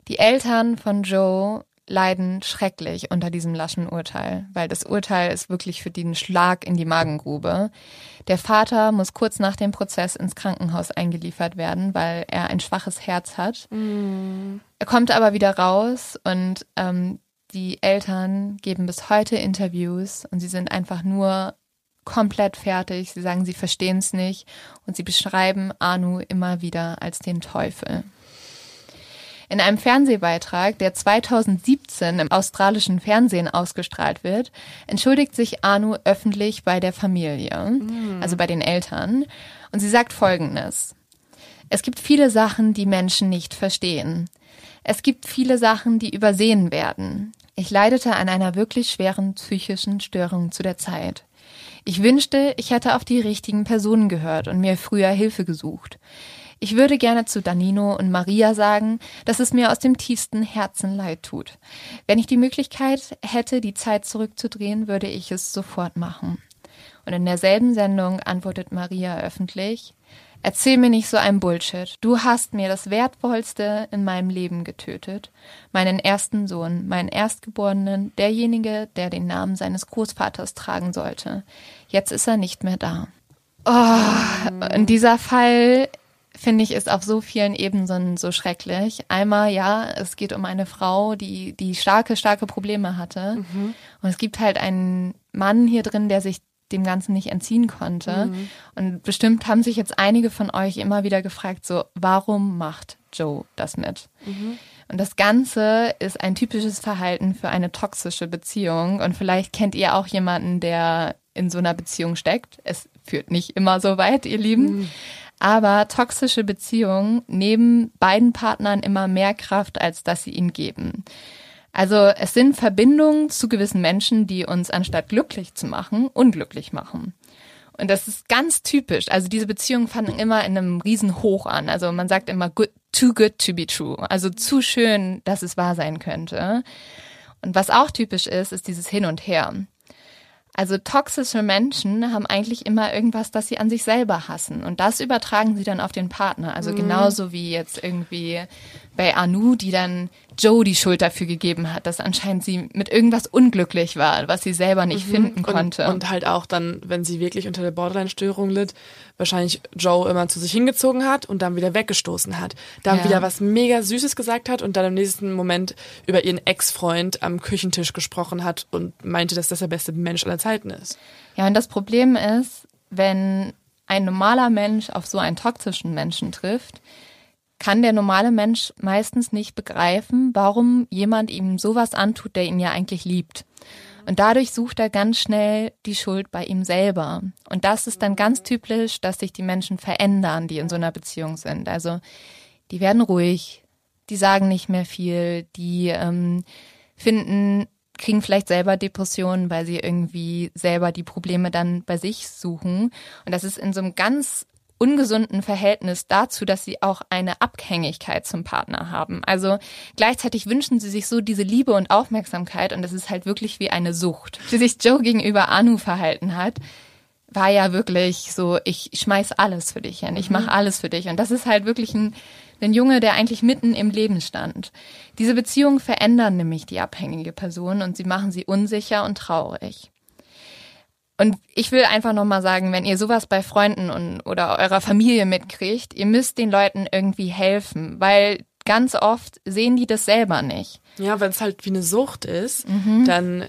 Die Eltern von Joe leiden schrecklich unter diesem laschen Urteil, weil das Urteil ist wirklich für den Schlag in die Magengrube. Der Vater muss kurz nach dem Prozess ins Krankenhaus eingeliefert werden, weil er ein schwaches Herz hat. Mm. Er kommt aber wieder raus und ähm, die Eltern geben bis heute Interviews und sie sind einfach nur komplett fertig. Sie sagen, sie verstehen es nicht und sie beschreiben Anu immer wieder als den Teufel. In einem Fernsehbeitrag, der 2017 im australischen Fernsehen ausgestrahlt wird, entschuldigt sich Anu öffentlich bei der Familie, mhm. also bei den Eltern. Und sie sagt Folgendes. Es gibt viele Sachen, die Menschen nicht verstehen. Es gibt viele Sachen, die übersehen werden. Ich leidete an einer wirklich schweren psychischen Störung zu der Zeit. Ich wünschte, ich hätte auf die richtigen Personen gehört und mir früher Hilfe gesucht. Ich würde gerne zu Danino und Maria sagen, dass es mir aus dem tiefsten Herzen leid tut. Wenn ich die Möglichkeit hätte, die Zeit zurückzudrehen, würde ich es sofort machen. Und in derselben Sendung antwortet Maria öffentlich, Erzähl mir nicht so ein Bullshit. Du hast mir das Wertvollste in meinem Leben getötet. Meinen ersten Sohn, meinen Erstgeborenen, derjenige, der den Namen seines Großvaters tragen sollte. Jetzt ist er nicht mehr da. Oh, und dieser Fall finde ich, ist auf so vielen Ebenen so schrecklich. Einmal, ja, es geht um eine Frau, die, die starke, starke Probleme hatte. Mhm. Und es gibt halt einen Mann hier drin, der sich dem Ganzen nicht entziehen konnte. Mhm. Und bestimmt haben sich jetzt einige von euch immer wieder gefragt, so, warum macht Joe das mit? Mhm. Und das Ganze ist ein typisches Verhalten für eine toxische Beziehung. Und vielleicht kennt ihr auch jemanden, der in so einer Beziehung steckt. Es führt nicht immer so weit, ihr Lieben. Mhm. Aber toxische Beziehungen nehmen beiden Partnern immer mehr Kraft, als dass sie ihnen geben. Also es sind Verbindungen zu gewissen Menschen, die uns anstatt glücklich zu machen, unglücklich machen. Und das ist ganz typisch. Also diese Beziehungen fangen immer in einem riesen Hoch an. Also man sagt immer good, too good to be true. Also zu schön, dass es wahr sein könnte. Und was auch typisch ist, ist dieses Hin und Her. Also toxische Menschen haben eigentlich immer irgendwas, das sie an sich selber hassen. Und das übertragen sie dann auf den Partner. Also mhm. genauso wie jetzt irgendwie bei Anu, die dann Joe die Schuld dafür gegeben hat, dass anscheinend sie mit irgendwas unglücklich war, was sie selber nicht mhm. finden konnte. Und, und, halt auch dann, wenn sie wirklich unter der Borderline-Störung litt, wahrscheinlich Joe immer zu sich hingezogen hat und dann wieder weggestoßen hat. Dann ja. wieder was mega Süßes gesagt hat und dann im nächsten Moment über ihren Ex-Freund am Küchentisch gesprochen hat und meinte, dass das der beste Mensch aller Zeiten ist. Ja, und das Problem ist, wenn ein normaler Mensch auf so einen toxischen Menschen trifft, kann der normale Mensch meistens nicht begreifen, warum jemand ihm sowas antut, der ihn ja eigentlich liebt. Und dadurch sucht er ganz schnell die Schuld bei ihm selber. Und das ist dann ganz typisch, dass sich die Menschen verändern, die in so einer Beziehung sind. Also die werden ruhig, die sagen nicht mehr viel, die ähm, finden, kriegen vielleicht selber Depressionen, weil sie irgendwie selber die Probleme dann bei sich suchen. Und das ist in so einem ganz ungesunden Verhältnis dazu, dass sie auch eine Abhängigkeit zum Partner haben. Also gleichzeitig wünschen sie sich so diese Liebe und Aufmerksamkeit und das ist halt wirklich wie eine Sucht. Wie sich Joe gegenüber Anu verhalten hat, war ja wirklich so, ich schmeiß alles für dich hin, ich mache mhm. alles für dich. Und das ist halt wirklich ein, ein Junge, der eigentlich mitten im Leben stand. Diese Beziehungen verändern nämlich die abhängige Person und sie machen sie unsicher und traurig. Und ich will einfach nochmal sagen, wenn ihr sowas bei Freunden und, oder eurer Familie mitkriegt, ihr müsst den Leuten irgendwie helfen, weil ganz oft sehen die das selber nicht. Ja, wenn es halt wie eine Sucht ist, mhm. dann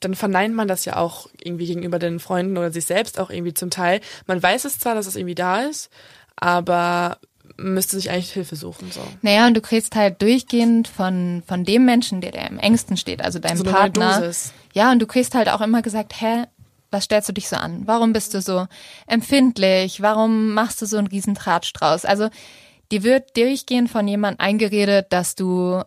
dann verneint man das ja auch irgendwie gegenüber den Freunden oder sich selbst auch irgendwie zum Teil. Man weiß es zwar, dass es irgendwie da ist, aber müsste sich eigentlich Hilfe suchen. So. Naja, und du kriegst halt durchgehend von, von dem Menschen, der dir im engsten steht, also deinem so Partner. Ja, und du kriegst halt auch immer gesagt, hä, was stellst du dich so an? Warum bist du so empfindlich? Warum machst du so einen riesen Tratsch draus? Also, dir wird durchgehend von jemandem eingeredet, dass du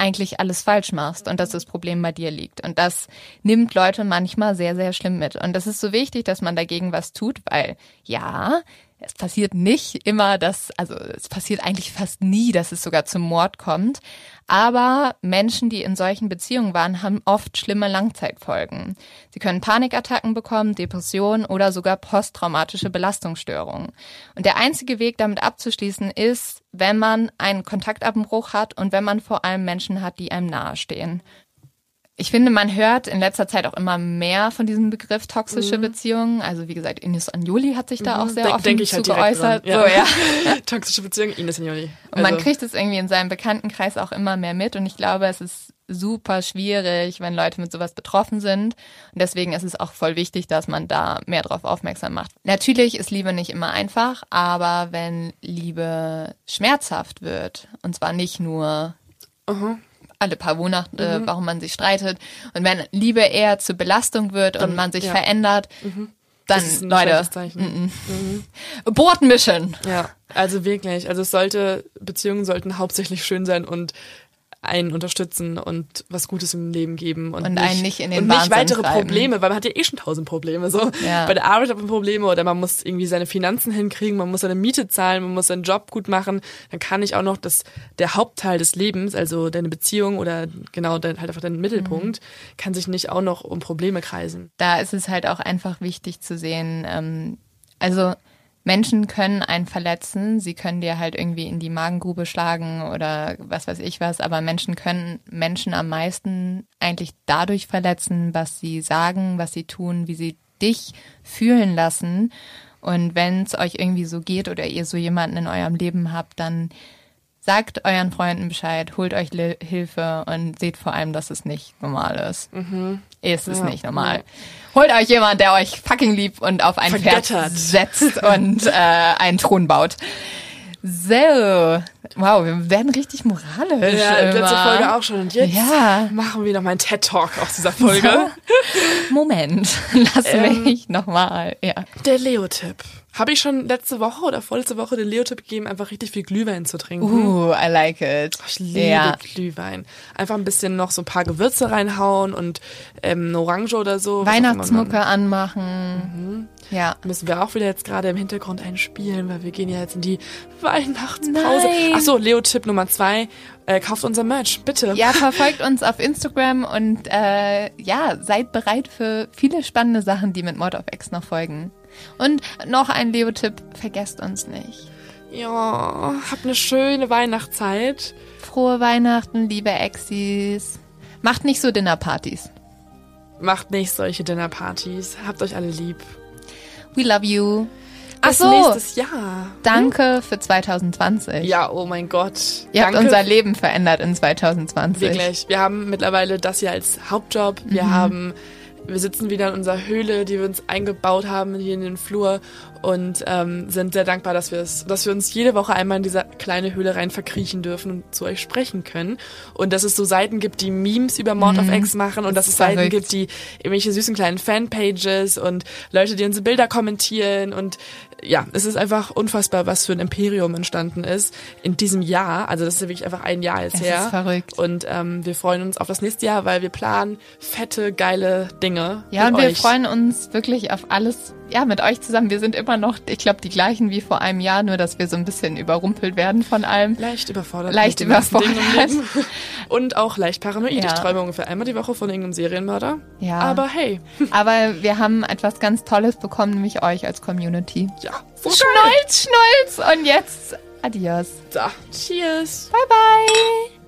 eigentlich alles falsch machst und dass das Problem bei dir liegt. Und das nimmt Leute manchmal sehr, sehr schlimm mit. Und das ist so wichtig, dass man dagegen was tut, weil ja, es passiert nicht immer, dass, also es passiert eigentlich fast nie, dass es sogar zum Mord kommt. Aber Menschen, die in solchen Beziehungen waren, haben oft schlimme Langzeitfolgen. Sie können Panikattacken bekommen, Depressionen oder sogar posttraumatische Belastungsstörungen. Und der einzige Weg, damit abzuschließen, ist, wenn man einen Kontaktabbruch hat und wenn man vor allem Menschen hat, die einem nahestehen. Ich finde, man hört in letzter Zeit auch immer mehr von diesem Begriff toxische mhm. Beziehungen. Also wie gesagt, Ines Anjoli hat sich da mhm. auch sehr Denk, offen denk ich halt zu geäußert. Ja. So, ja. toxische Beziehung, Ines Anjoli. Also. Und man also kriegt es irgendwie in seinem Bekanntenkreis auch immer mehr mit. Und ich glaube, es ist super schwierig, wenn Leute mit sowas betroffen sind. Und deswegen ist es auch voll wichtig, dass man da mehr drauf aufmerksam macht. Natürlich ist Liebe nicht immer einfach, aber wenn Liebe schmerzhaft wird, und zwar nicht nur uh -huh alle paar Monate, mhm. warum man sich streitet. Und wenn Liebe eher zur Belastung wird dann, und man sich ja. verändert, mhm. dann, Leute, mhm. mhm. Abort Mission. Ja, also wirklich. Also es sollte, Beziehungen sollten hauptsächlich schön sein und einen unterstützen und was Gutes im Leben geben und, Und nicht, einen nicht in den und nicht Wahnsinn weitere treiben. Probleme, weil man hat ja eh schon tausend Probleme. So Ja. bei der Arbeit hat man Probleme oder man muss irgendwie seine Finanzen hinkriegen, man muss seine Miete zahlen, man muss seinen Job gut machen. Dann kann ich auch noch das der Hauptteil des Lebens, also deine Beziehung oder genau dein, halt einfach dein Mittelpunkt, kann sich nicht auch noch um Probleme kreisen. da ist es halt auch einfach wichtig zu sehen, ähm, also Menschen können einen verletzen, sie können dir halt irgendwie in die Magengrube schlagen oder was weiß ich was, aber Menschen können Menschen am meisten eigentlich dadurch verletzen, was sie sagen, was sie tun, wie sie dich fühlen lassen. Und wenn es euch irgendwie so geht oder ihr so jemanden in eurem Leben habt, dann sagt euren Freunden Bescheid, holt euch Hilfe und seht vor allem, dass es nicht normal ist. Es ist Ja. nicht normal. Holt euch jemand, der euch fucking liebt und auf ein Pferd setzt und äh, einen Thron baut. So, wow, wir werden richtig moralisch. Ja, immer. letzte Folge auch schon. Und jetzt Ja. machen wir noch mal einen TED-Talk aus dieser Folge. Moment, lass Ähm. mich nochmal. Ja. Der Leo-Tipp. Habe ich schon letzte Woche oder vorletzte Woche den Leo-Tipp gegeben, einfach richtig viel Glühwein zu trinken. Uh, I like it. Ich liebe ja. Glühwein. Einfach ein bisschen noch so ein paar Gewürze reinhauen und ähm, eine Orange oder so. Weihnachtsmucke anmachen. Mhm. Ja. Müssen wir auch wieder jetzt gerade im Hintergrund einspielen, weil wir gehen ja jetzt in die Weihnachtspause. Nein. Ach so, Leo-Tipp Nummer zwei. Äh, kauft unser Merch, bitte. Ja, verfolgt uns auf Instagram und äh, ja, seid bereit für viele spannende Sachen, die mit Mod of X noch folgen. Und noch ein Leo-Tipp, vergesst uns nicht. Ja, habt eine schöne Weihnachtszeit. Frohe Weihnachten, liebe Exis. Macht nicht so Dinnerpartys. Macht nicht solche Dinnerpartys. Habt euch alle lieb. We love you. Ach so, nächstes Jahr. danke für 2020. Ja, oh mein Gott. Ihr habt Danke unser Leben verändert in 2020. Wirklich. Wir haben mittlerweile das hier als Hauptjob. Wir Mhm. haben, wir sitzen wieder in unserer Höhle, die wir uns eingebaut haben hier in den Flur und ähm, sind sehr dankbar, dass wir es, dass wir uns jede Woche einmal in diese kleine Höhle rein verkriechen dürfen und zu euch sprechen können. Und dass es so Seiten gibt, die Memes über Mord of X machen und Mhm. Das dass es Seiten verrückt. gibt, die irgendwelche süßen kleinen Fanpages und Leute, die unsere Bilder kommentieren und ja, es ist einfach unfassbar, was für ein Imperium entstanden ist in diesem Jahr. Also das ist ja wirklich einfach ein Jahr jetzt Es her. ist verrückt. Und ähm, wir freuen uns auf das nächste Jahr, weil wir planen fette, geile Dinge. Ja, und wir euch. freuen uns wirklich auf alles, ja, mit euch zusammen. Wir sind immer noch, ich glaube, die gleichen wie vor einem Jahr, nur dass wir so ein bisschen überrumpelt werden von allem. Leicht überfordert. Leicht überfordert. Und auch leicht paranoid. Ja. Ich träume ungefähr einmal die Woche von irgendeinem Serienmörder. Ja. Aber hey, Aber wir haben etwas ganz Tolles bekommen, nämlich euch als Community. ja. So Schnolz, Schnolz! Und jetzt adios. Da. Cheers. Bye, bye!